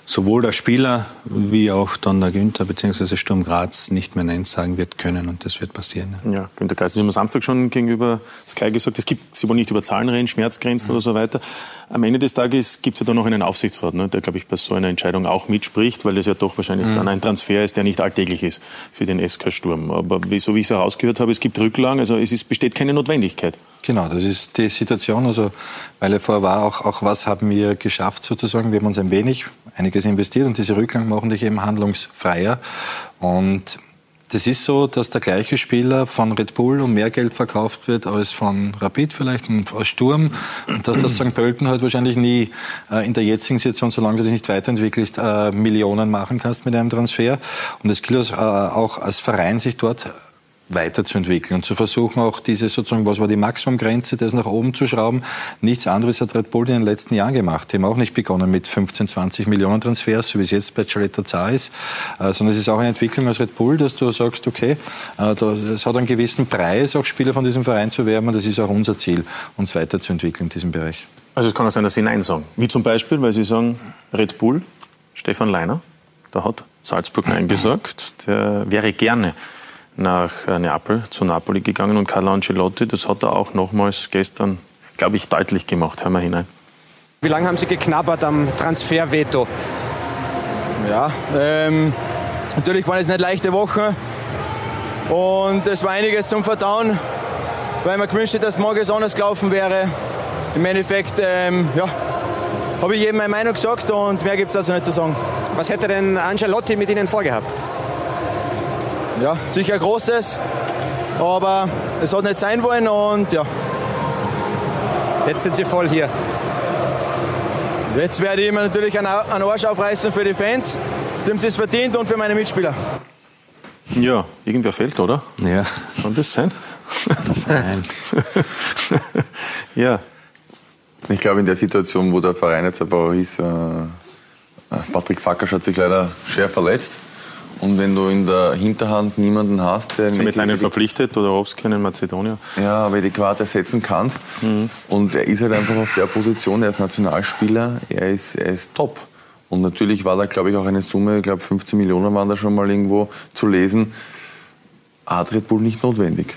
sowohl der Spieler wie auch dann der Günther bzw. Sturm Graz nicht mehr Nein sagen wird können und das wird passieren. Ja, ja Günther haben am Samstag schon gegenüber Sky gesagt, es gibt, Sie wollen nicht über Zahlen reden, Schmerzgrenzen mhm. oder so weiter. Am Ende des Tages gibt es ja da noch einen Aufsichtsrat, ne, der, glaube ich, bei so einer Entscheidung auch mitspricht, weil das ja doch wahrscheinlich mhm. dann ein Transfer ist, der nicht alltäglich ist für den SK Sturm. Aber so wie ich es herausgehört habe, es gibt Rücklagen, also es ist, besteht keine Notwendigkeit. Genau, das ist die Situation. Also, weil er vorher war, auch, auch was haben wir geschafft sozusagen. Wir haben uns ein wenig, einiges investiert und diese Rücklagen machen dich eben handlungsfreier. Und das ist so, dass der gleiche Spieler von Red Bull um mehr Geld verkauft wird als von Rapid vielleicht und als Sturm und dass das St. Pölten halt wahrscheinlich nie äh, in der jetzigen Situation, solange du dich nicht weiterentwickelst, äh, Millionen machen kannst mit einem Transfer. Und es gilt äh, auch als Verein, sich dort weiterzuentwickeln und zu versuchen, auch diese sozusagen, was war die Maximumgrenze, das nach oben zu schrauben. Nichts anderes hat Red Bull in den letzten Jahren gemacht. Die haben auch nicht begonnen mit 15, 20 Millionen Transfers, so wie es jetzt bei Gioretta Zar ist, äh, sondern es ist auch eine Entwicklung als Red Bull, dass du sagst, okay, äh, es hat einen gewissen Preis, auch Spieler von diesem Verein zu werben und das ist auch unser Ziel, uns weiterzuentwickeln in diesem Bereich. Also es kann auch sein, dass Sie Nein sagen. Wie zum Beispiel, weil Sie sagen, Red Bull, Stefan Leiner, da hat Salzburg Nein gesagt, der wäre gerne nach äh, Neapel, zu Napoli gegangen und Carlo Ancelotti, das hat er auch nochmals gestern, glaube ich, deutlich gemacht. Hören wir hinein. Wie lange haben Sie geknabbert am Transferveto? Ja, ähm, natürlich waren es nicht leichte Wochen und es war einiges zum Verdauen, weil man gewünscht hätte, dass morgen anders gelaufen wäre. Im Endeffekt, ähm, ja, habe ich jedem meine Meinung gesagt und mehr gibt es also nicht zu sagen. Was hätte denn Ancelotti mit Ihnen vorgehabt? Ja, sicher Großes, aber es hat nicht sein wollen und ja. Jetzt sind Sie voll hier. Jetzt werde ich mir natürlich einen Arsch aufreißen für die Fans, die haben es verdient und für meine Mitspieler. Ja, irgendwer fehlt, oder? Ja. Kann das sein? Nein. <laughs> ja. Ich glaube, in der Situation, wo der Verein jetzt aber auch ist, äh, Patrick Fackersch hat sich leider schwer verletzt. Und wenn du in der Hinterhand niemanden hast, der. Sie haben jetzt einen verpflichtet oder Owski in Mazedonien? Ja, aber die Quarte ersetzen kannst. Mhm. Und er ist halt einfach auf der Position, er ist Nationalspieler, er ist, er ist top. Und natürlich war da, glaube ich, auch eine Summe, ich glaube 15 Millionen waren da schon mal irgendwo zu lesen. Hat Red Bull nicht notwendig.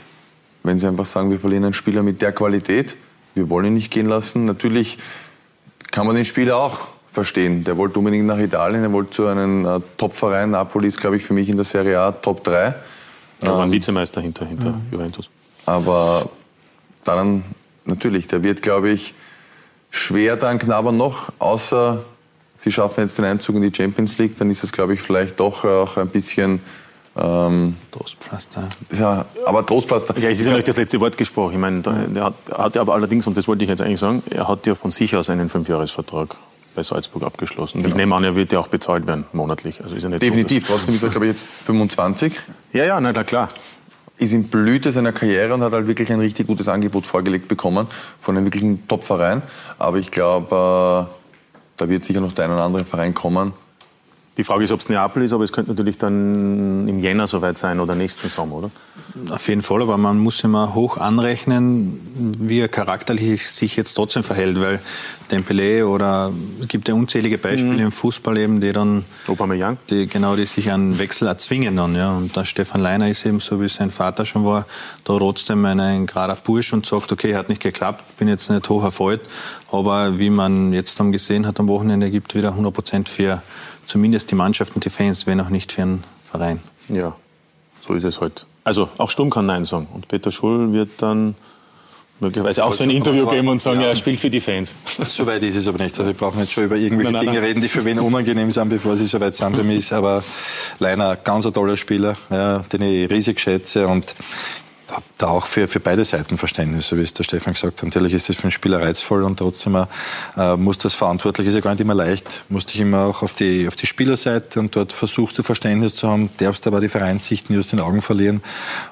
Wenn sie einfach sagen, wir verlieren einen Spieler mit der Qualität, wir wollen ihn nicht gehen lassen. Natürlich kann man den Spieler auch verstehen. Der wollte unbedingt nach Italien, er wollte zu einem äh, Top-Verein. Napoli ist, glaube ich, für mich in der Serie A Top 3. Er war ein Vizemeister hinter, hinter ja. Juventus. Aber dann, natürlich, der wird, glaube ich, schwer dann knabbern noch, außer sie schaffen jetzt den Einzug in die Champions League, dann ist es, glaube ich, vielleicht doch auch ein bisschen ähm, Trostpflaster. Ja, aber Trostpflaster. Ja, es ist ja nicht das letzte Wort gesprochen. Ich meine, er hat, hat aber allerdings, und das wollte ich jetzt eigentlich sagen, er hat ja von sich aus einen Fünfjahresvertrag bei Salzburg abgeschlossen. Genau. Ich nehme an, er wird ja auch bezahlt werden monatlich. Also ist er nicht Definitiv. So, Trotzdem ist er, glaube ich, jetzt 25. Ja, ja, na, klar. Ist in Blüte seiner Karriere und hat halt wirklich ein richtig gutes Angebot vorgelegt bekommen von einem wirklichen Top-Verein. Aber ich glaube, äh, da wird sicher noch der ein oder andere Verein kommen, die Frage ist, ob es Neapel ist, aber es könnte natürlich dann im Jänner soweit sein oder nächsten Sommer, oder? Auf jeden Fall, aber man muss immer hoch anrechnen, wie er charakterlich sich jetzt trotzdem verhält, weil Dembele oder es gibt ja unzählige Beispiele mhm. im Fußball eben, die dann Aubameyang, die genau die sich einen Wechsel erzwingen dann, ja. Und der Stefan Leiner ist eben so wie sein Vater schon war, da trotzdem ein gerader Bursch und sagt, okay, hat nicht geklappt, bin jetzt nicht hoch erfreut, aber wie man jetzt dann gesehen hat am Wochenende, gibt wieder 100 Prozent für zumindest die Mannschaft und die Fans, wenn auch nicht für einen Verein. Ja, so ist es halt. Also auch Sturm kann Nein sagen. Und Peter Schull wird dann möglicherweise auch so ein Interview geben und sagen, ja, er spielt für die Fans. <laughs> So weit ist es aber nicht. Also wir brauchen jetzt schon über irgendwelche nein, nein, Dinge nein. reden, die für wen unangenehm sind, bevor sie so weit sind für mich. Aber Leiner, ganz ein toller Spieler, ja, den ich riesig schätze und habe da auch für, für beide Seiten Verständnis, so wie es der Stefan gesagt hat. Natürlich ist das für einen Spieler reizvoll und trotzdem äh, muss das verantwortlich, ist ja gar nicht immer leicht, musst dich immer auch auf die, auf die Spielerseite und dort versuchst du Verständnis zu haben, darfst aber die Vereinssicht nie aus den Augen verlieren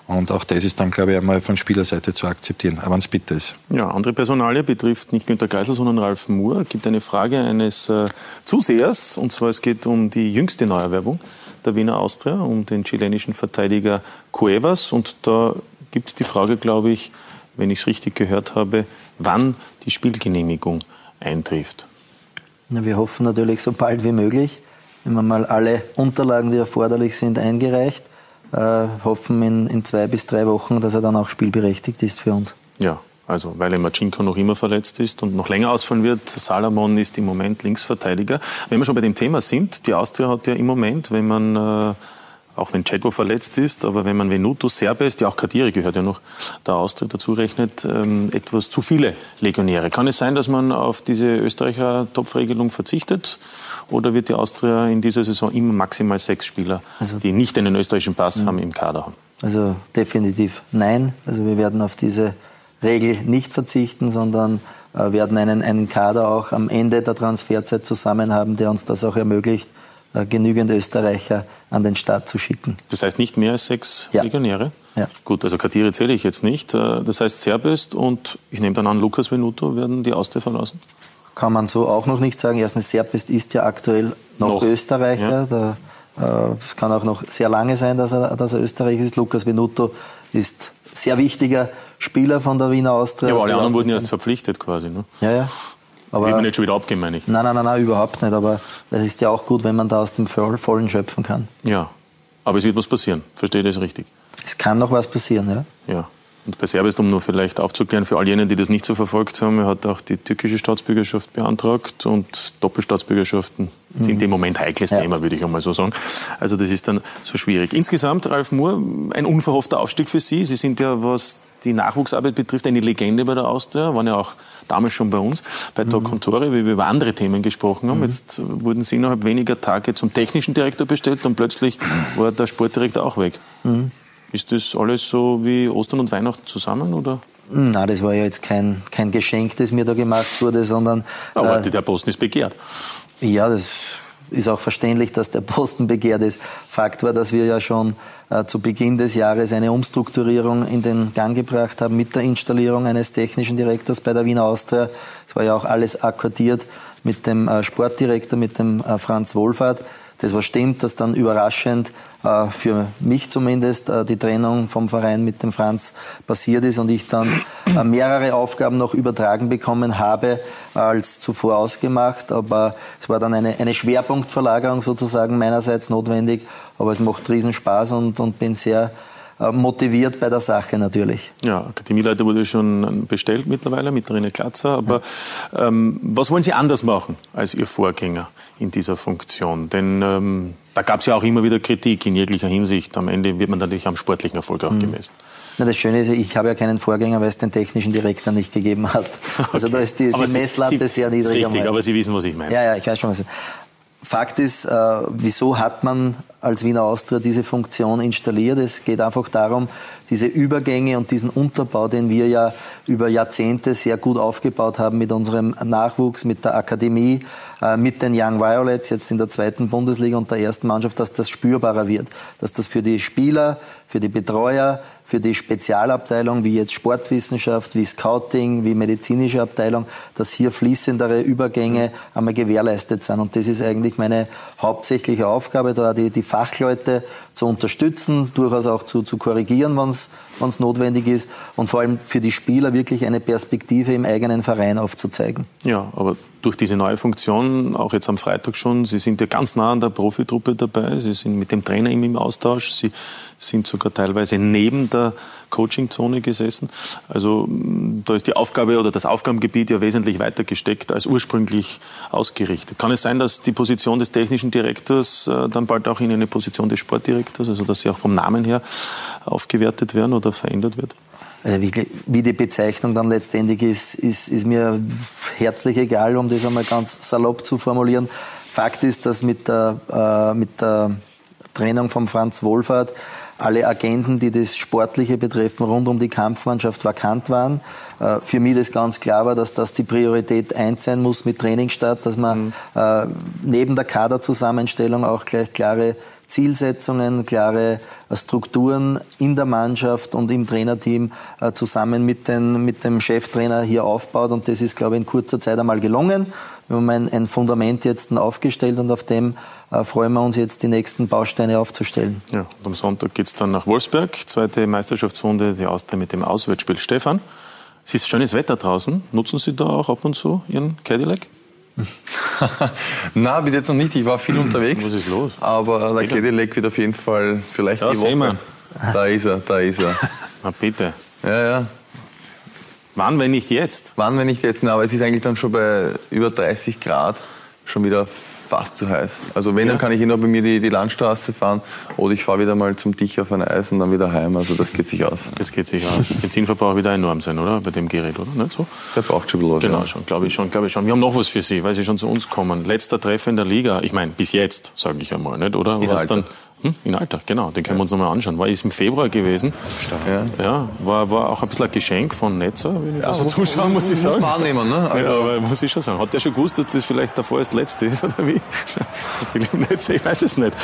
und auch das ist dann, glaube ich, einmal von Spielerseite zu akzeptieren, aber wenn es bitter ist. Ja, andere Personalie betrifft nicht Günter Geisel, sondern Ralf Moore. Es gibt eine Frage eines äh, Zusehers und zwar es geht um die jüngste Neuerwerbung der Wiener Austria, um den chilenischen Verteidiger Cuevas und da gibt es die Frage, glaube ich, wenn ich es richtig gehört habe, wann die Spielgenehmigung eintrifft. Ja, wir hoffen natürlich so bald wie möglich. Wir haben mal alle Unterlagen, die erforderlich sind, eingereicht. Äh, hoffen in, in zwei bis drei Wochen, dass er dann auch spielberechtigt ist für uns. Ja, also weil Machinko noch immer verletzt ist und noch länger ausfallen wird. Salomon ist im Moment Linksverteidiger. Wenn wir schon bei dem Thema sind, die Austria hat ja im Moment, wenn man äh, auch wenn Ceko verletzt ist, aber wenn man Venuto, Serbest, die auch Kadiri gehört ja noch, der Austritt dazu rechnet, ähm, etwas zu viele Legionäre. Kann es sein, dass man auf diese Österreicher Topfregelung verzichtet? Oder wird die Austria in dieser Saison immer maximal sechs Spieler, Also- die nicht einen österreichischen Pass Mhm. haben, im Kader haben? Also definitiv nein. Also wir werden auf diese Regel nicht verzichten, sondern äh, werden einen, einen Kader auch am Ende der Transferzeit zusammen haben, der uns das auch ermöglicht, äh, genügend Österreicher an den Start zu schicken. Das heißt nicht mehr als sechs Legionäre? Ja. Gut, also Katiri zähle ich jetzt nicht. Äh, Das heißt, Serbest und ich nehme dann an, Lukas Venuto werden die Austria verlassen? Kann man so auch noch nicht sagen. Erstens, Serbest ist ja aktuell noch, Noch, Österreicher. Da, äh, es kann auch noch sehr lange sein, dass er, dass er Österreicher ist. Lukas Venuto ist sehr wichtiger Spieler von der Wiener Austria. Ja, aber alle Der anderen wurden erst verpflichtet quasi. Ne? Ja, ja. Aber Will man nicht schon wieder abgeben, meine ich. Nein, nein, nein, nein, überhaupt nicht. Aber es ist ja auch gut, wenn man da aus dem Voll- Vollen schöpfen kann. Ja, aber es wird was passieren. Verstehe das richtig? Es kann noch was passieren, ja. Ja. Und bei Serbest, um nur vielleicht aufzuklären, für all jene, die das nicht so verfolgt haben, er hat auch die türkische Staatsbürgerschaft beantragt und Doppelstaatsbürgerschaften sind Mhm. im Moment heikles Ja. Thema, würde ich einmal so sagen. Also das ist dann so schwierig. Insgesamt, Ralf Moore, ein unverhoffter Aufstieg für Sie. Sie sind ja, was die Nachwuchsarbeit betrifft, eine Legende bei der Austria, waren ja auch damals schon bei uns, bei Mhm. Talk und Tore, wie wir über andere Themen gesprochen haben. Jetzt äh, wurden Sie innerhalb weniger Tage zum technischen Direktor bestellt und plötzlich war der Sportdirektor auch weg. Mhm. Ist das alles so wie Ostern und Weihnachten zusammen? Oder? Na, das war ja jetzt kein, kein Geschenk, das mir da gemacht wurde, sondern. Aber äh, der Posten ist begehrt. Ja, das ist auch verständlich, dass der Posten begehrt ist. Fakt war, dass wir ja schon äh, zu Beginn des Jahres eine Umstrukturierung in den Gang gebracht haben mit der Installierung eines technischen Direktors bei der Wiener Austria. Es war ja auch alles akkordiert mit dem äh, Sportdirektor, mit dem äh, Franz Wohlfahrt. Das war stimmt, dass dann überraschend äh, für mich zumindest äh, die Trennung vom Verein mit dem Franz passiert ist und ich dann äh, mehrere Aufgaben noch übertragen bekommen habe als zuvor ausgemacht. Aber es war dann eine, eine Schwerpunktverlagerung sozusagen meinerseits notwendig. Aber es macht riesen Spaß und, und bin sehr motiviert bei der Sache natürlich. Ja, Akademieleiter wurde schon bestellt mittlerweile mit René Klatzer. Aber ähm, was wollen Sie anders machen als Ihr Vorgänger in dieser Funktion? Denn ähm, da gab es ja auch immer wieder Kritik in jeglicher Hinsicht. Am Ende wird man natürlich am sportlichen Erfolg auch Mhm. gemessen. Na, das Schöne ist, ich habe ja keinen Vorgänger, weil es den technischen Direktor nicht gegeben hat. <laughs> Also da ist die, die Messlatte Sie- sehr niedrig. Richtig, aber Sie wissen, was ich meine. Ja, ja, ich weiß schon, was. Fakt ist, äh, wieso hat man als Wiener Austria diese Funktion installiert? Es geht einfach darum, diese Übergänge und diesen Unterbau, den wir ja über Jahrzehnte sehr gut aufgebaut haben mit unserem Nachwuchs, mit der Akademie, äh, mit den Young Violets jetzt in der zweiten Bundesliga und der ersten Mannschaft, dass das spürbarer wird, dass das für die Spieler, für die Betreuer, für die Spezialabteilung wie jetzt Sportwissenschaft, wie Scouting, wie medizinische Abteilung, dass hier fließendere Übergänge einmal gewährleistet sind. Und das ist eigentlich meine hauptsächliche Aufgabe, da die, die Fachleute zu unterstützen, durchaus auch zu, zu korrigieren, wenn es notwendig ist und vor allem für die Spieler wirklich eine Perspektive im eigenen Verein aufzuzeigen. Ja, aber durch diese neue Funktion, auch jetzt am Freitag schon, Sie sind ja ganz nah an der Profitruppe dabei, Sie sind mit dem Trainer im Austausch, Sie sind sogar teilweise neben der Coachingzone gesessen. Also da ist die Aufgabe oder das Aufgabengebiet ja wesentlich weiter gesteckt als ursprünglich ausgerichtet. Kann es sein, dass die Position des technischen Direktors äh, dann bald auch in eine Position des Sportdirektors, also dass sie auch vom Namen her aufgewertet werden oder verändert wird? Also wie, wie die Bezeichnung dann letztendlich ist, ist, ist mir herzlich egal, um das einmal ganz salopp zu formulieren. Fakt ist, dass mit der, äh, mit der Trennung von Franz Wohlfahrt alle Agenten, die das Sportliche betreffen, rund um die Kampfmannschaft vakant waren. Äh, für mich das ganz klar war, dass das die Priorität eins sein muss mit Trainingsstart, dass man äh, neben der Kaderzusammenstellung auch gleich klare Zielsetzungen, klare äh, Strukturen in der Mannschaft und im Trainerteam zusammen mit, den, mit dem Cheftrainer hier aufbaut. Und das ist, glaube ich, in kurzer Zeit einmal gelungen. Wir haben ein, ein Fundament jetzt aufgestellt und auf dem äh, freuen wir uns jetzt, die nächsten Bausteine aufzustellen. Ja, und am Sonntag geht es dann nach Wolfsberg, zweite Meisterschaftsrunde, die Austria mit dem Auswärtsspiel. Stefan, es ist schönes Wetter draußen. Nutzen Sie da auch ab und zu Ihren Cadillac? <laughs> Na, bis jetzt noch nicht. Ich war viel unterwegs. Was ist los? Aber der Cadillac wird auf jeden Fall vielleicht Da die sehen Woche. Da ist er, da ist er. <laughs> Na bitte. Ja, ja. Wann, wenn nicht jetzt? Wann, wenn nicht jetzt? Na, aber es ist eigentlich dann schon bei über 30 Grad. schon wieder fast zu heiß. Also wenn, dann kann ich eh nur bei mir die, die Landstraße fahren oder ich fahre wieder mal zum Dich auf ein Eis und dann wieder heim. Also das geht sich aus. Das geht sich aus. Benzinverbrauch wieder enorm sein, oder? Bei dem Gerät, oder? Nicht so? Der braucht schon was, Genau, ja. schon, glaube ich schon, glaube ich schon. Wir haben noch was für Sie, weil Sie schon zu uns kommen. Letzter Treffer in der Liga. Ich meine, bis jetzt, sage ich einmal, nicht, oder? Alter. dann hm? In Alter, genau. Den können wir uns nochmal anschauen. War ist im Februar gewesen. Ja. Ja, war, war auch ein bisschen ein Geschenk von Netzer, wenn ich Ja, das so muss- zuschauen, muss ich muss sagen. man annehmen, ne? Also- ja, aber muss ich schon sagen. Hat der schon gewusst, dass das vielleicht der vorerst letzte ist, oder wie? <laughs> Philipp Netzer, ich weiß es nicht.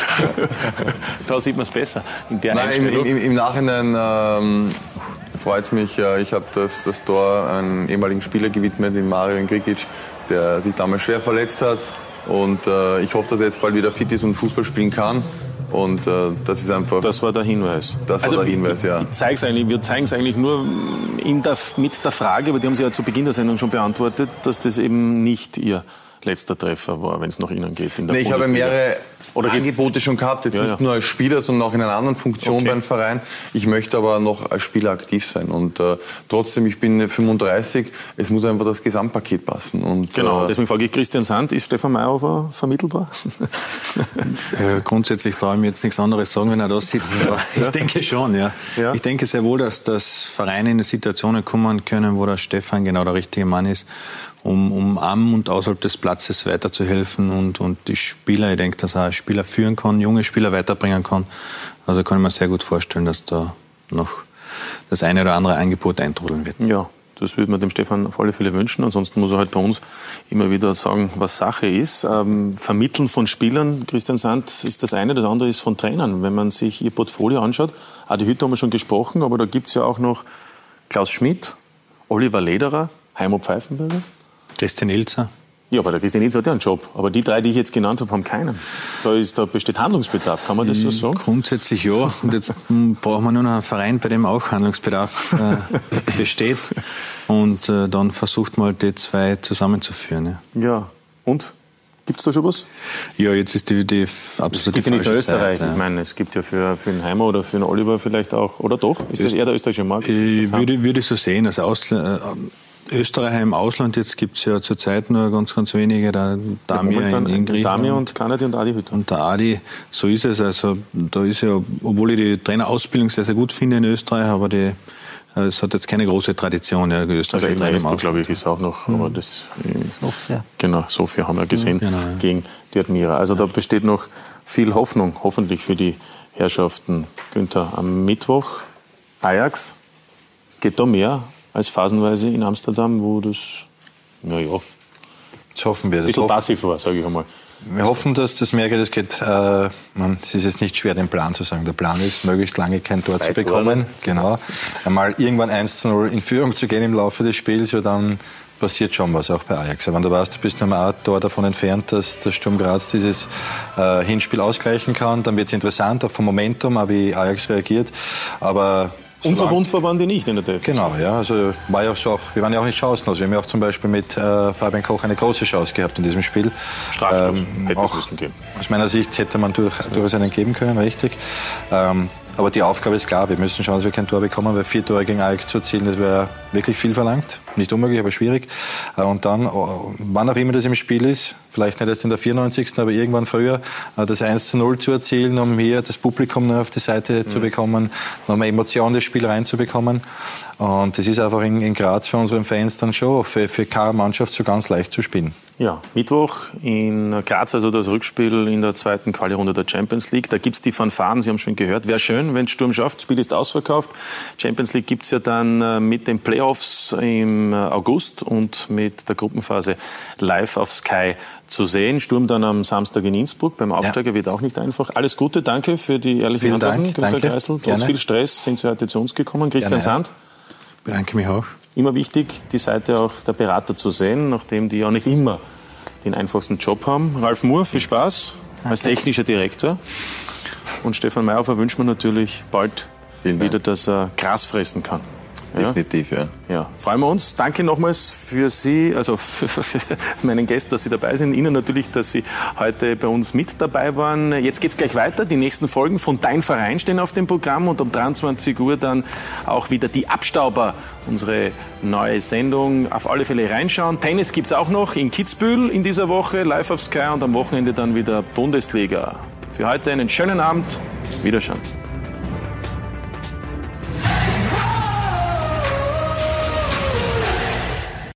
<laughs> da sieht man es besser. In der Nein, im, im, im Nachhinein ähm, freut es mich. Äh, ich habe das, das Tor einem ehemaligen Spieler gewidmet, dem Mario Grigic, der sich damals schwer verletzt hat. Und äh, ich hoffe, dass er jetzt bald wieder fit ist und Fußball spielen kann. Und äh, das ist einfach. Das war der Hinweis. Das war der Hinweis, ja. Ich zeig's eigentlich, wir zeigen es eigentlich nur der, mit der Frage, aber die haben Sie ja zu Beginn der Sendung schon beantwortet, dass das eben nicht Ihr letzter Treffer war, wenn es nach Ihnen geht. In der Nee, ich habe mehrere Oder Angebote schon gehabt, jetzt Ja, nicht ja. nur als Spieler, sondern auch in einer anderen Funktion Okay. beim Verein. Ich möchte aber noch als Spieler aktiv sein. Und äh, trotzdem, ich bin 35, es muss einfach das Gesamtpaket passen. Und, Genau, äh, deswegen frage ich Christian Sand, ist Stefan Meyerhofer vermittelbar? <laughs> Äh, grundsätzlich traue ich mir jetzt nichts anderes sagen, wenn er da sitzt. <laughs> Aber ich denke schon, ja. Ich denke sehr wohl, dass, dass Vereine in Situationen kommen können, wo der Stefan genau der richtige Mann ist, um, um am und außerhalb des Platzes weiterzuhelfen und, und die Spieler, ich denke, dass er Spieler führen kann, junge Spieler weiterbringen kann. Also kann ich mir sehr gut vorstellen, dass da noch das eine oder andere Angebot eintrudeln wird. Ja, das würde man dem Stefan auf alle Fälle wünschen. Ansonsten muss er halt bei uns immer wieder sagen, was Sache ist. Ähm, Vermitteln von Spielern, Christian Sand, ist das eine. Das andere ist von Trainern. Wenn man sich ihr Portfolio anschaut, Adi Hütter haben wir schon gesprochen, aber da gibt es ja auch noch Klaus Schmidt, Oliver Lederer, Heimo Pfeifenberger. Christian Ilzer. Ja, aber der Christian Ilzer hat ja einen Job. Aber die drei, die ich jetzt genannt habe, haben keinen. Da, ist, da besteht Handlungsbedarf, kann man das so sagen? Grundsätzlich ja. Und jetzt mm, brauchen wir nur noch einen Verein, bei dem auch Handlungsbedarf äh, <laughs> besteht. Und äh, dann versucht man halt die zwei zusammenzuführen. Ja, Ja. Und? Gibt es da schon was? ja jetzt ist die, die Es absolute gibt ja nicht nur Österreich. Zeit, Ich ja. meine, es gibt ja für, für den Heimer oder für den Oliver vielleicht auch. Oder doch? Ist das eher der österreichische Markt? Ich würde, würde so sehen, also Ausl äh, Österreicher im Ausland, jetzt gibt es ja zurzeit nur ganz, ganz wenige, der Damir in, in Griechenland. Damir und Kanadi und Adi Hütter. Und der Adi, so ist es. Also da ist ja, obwohl ich die Trainerausbildung sehr, sehr gut finde in Österreich, aber die, es hat jetzt keine große Tradition, ja, die Also österreichische eben Trainer im Esto, Ausland. glaube ich, ist auch noch, aber das Sofia. genau, Sofia haben wir gesehen Genau, ja. gegen die Admira. Also da besteht noch viel Hoffnung, hoffentlich für die Herrschaften. Günther, am Mittwoch Ajax geht da mehr als phasenweise in Amsterdam, wo das, naja, Das hoffen wir. ein Das bisschen hoffen, passiv war, sage ich einmal. wir hoffen, dass das mehr geht. Es geht, äh, man, es ist jetzt nicht schwer, den Plan zu sagen. Der Plan ist, möglichst lange kein Tor Zwei zu bekommen. Tore. Genau. Einmal irgendwann 1 zu 0 in Führung zu gehen im Laufe des Spiels, ja, dann passiert schon was, auch bei Ajax. Wenn du weißt, du bist nur mal ein Tor davon entfernt, dass der Sturm Graz dieses äh, Hinspiel ausgleichen kann, dann wird es interessant, auch vom Momentum, auch wie Ajax reagiert. Aber Unverwundbar waren die nicht in der Defensive. Genau, ja, also war ja auch so, auch, wir waren ja auch nicht chancenlos. Wir haben ja auch zum Beispiel mit äh, Fabian Koch eine große Chance gehabt in diesem Spiel. Strafstoß Ähm, hätte es müssen geben. aus meiner Sicht hätte man durch, durchaus einen geben können, richtig. Ähm, aber die Aufgabe ist klar, wir müssen schauen, dass wir kein Tor bekommen, weil vier Tore gegen Ajax zu erzielen, das wäre wirklich viel verlangt. Nicht unmöglich, aber schwierig. Äh, Und dann, oh, wann auch immer das im Spiel ist, vielleicht nicht erst in der 94., aber irgendwann früher, äh, das 1 zu 0 zu erzielen, um hier das Publikum noch auf die Seite zu bekommen, nochmal Emotion des Spiel reinzubekommen. Und das ist einfach in, in Graz für unsere Fans dann schon für, für keine Mannschaft so ganz leicht zu spielen. Ja, Mittwoch in Graz, also das Rückspiel in der zweiten Quali-Runde der Champions League. Da gibt es die Fanfaren, Sie haben schon gehört. Wäre schön, wenn Sturm schafft. Das Spiel ist ausverkauft. Champions League gibt es ja dann äh, mit den Playoffs im äh, August und mit der Gruppenphase live auf Sky zu sehen. Sturm dann am Samstag in Innsbruck. Beim Aufsteiger wird auch nicht einfach. Alles Gute, danke für die ehrlichen Vielen Antworten, Dank, Günter danke. Kreisel. Trotz viel Stress sind Sie heute zu uns gekommen. Christian Gerne, ja. Sand. Bedanke mich auch. Immer wichtig, die Seite auch der Berater zu sehen, nachdem die ja nicht immer den einfachsten Job haben. Ralf Moore, viel Spaß als technischer Direktor. Und Stefan Meyerhofer wünscht mir natürlich bald wieder, dass er Gras fressen kann. Definitiv, ja. ja. Freuen wir uns. Danke nochmals für Sie, also für, <laughs> für, für meinen Gästen, dass Sie dabei sind. Ihnen natürlich, dass Sie heute bei uns mit dabei waren. Jetzt geht es gleich weiter. Die nächsten Folgen von Dein Verein stehen auf dem Programm und um 23 Uhr dann auch wieder die Abstauber, unsere neue Sendung. Auf alle Fälle reinschauen. Tennis gibt es auch noch in Kitzbühel in dieser Woche, live auf Sky und am Wochenende dann wieder Bundesliga. Für heute einen schönen Abend. Wiederschauen.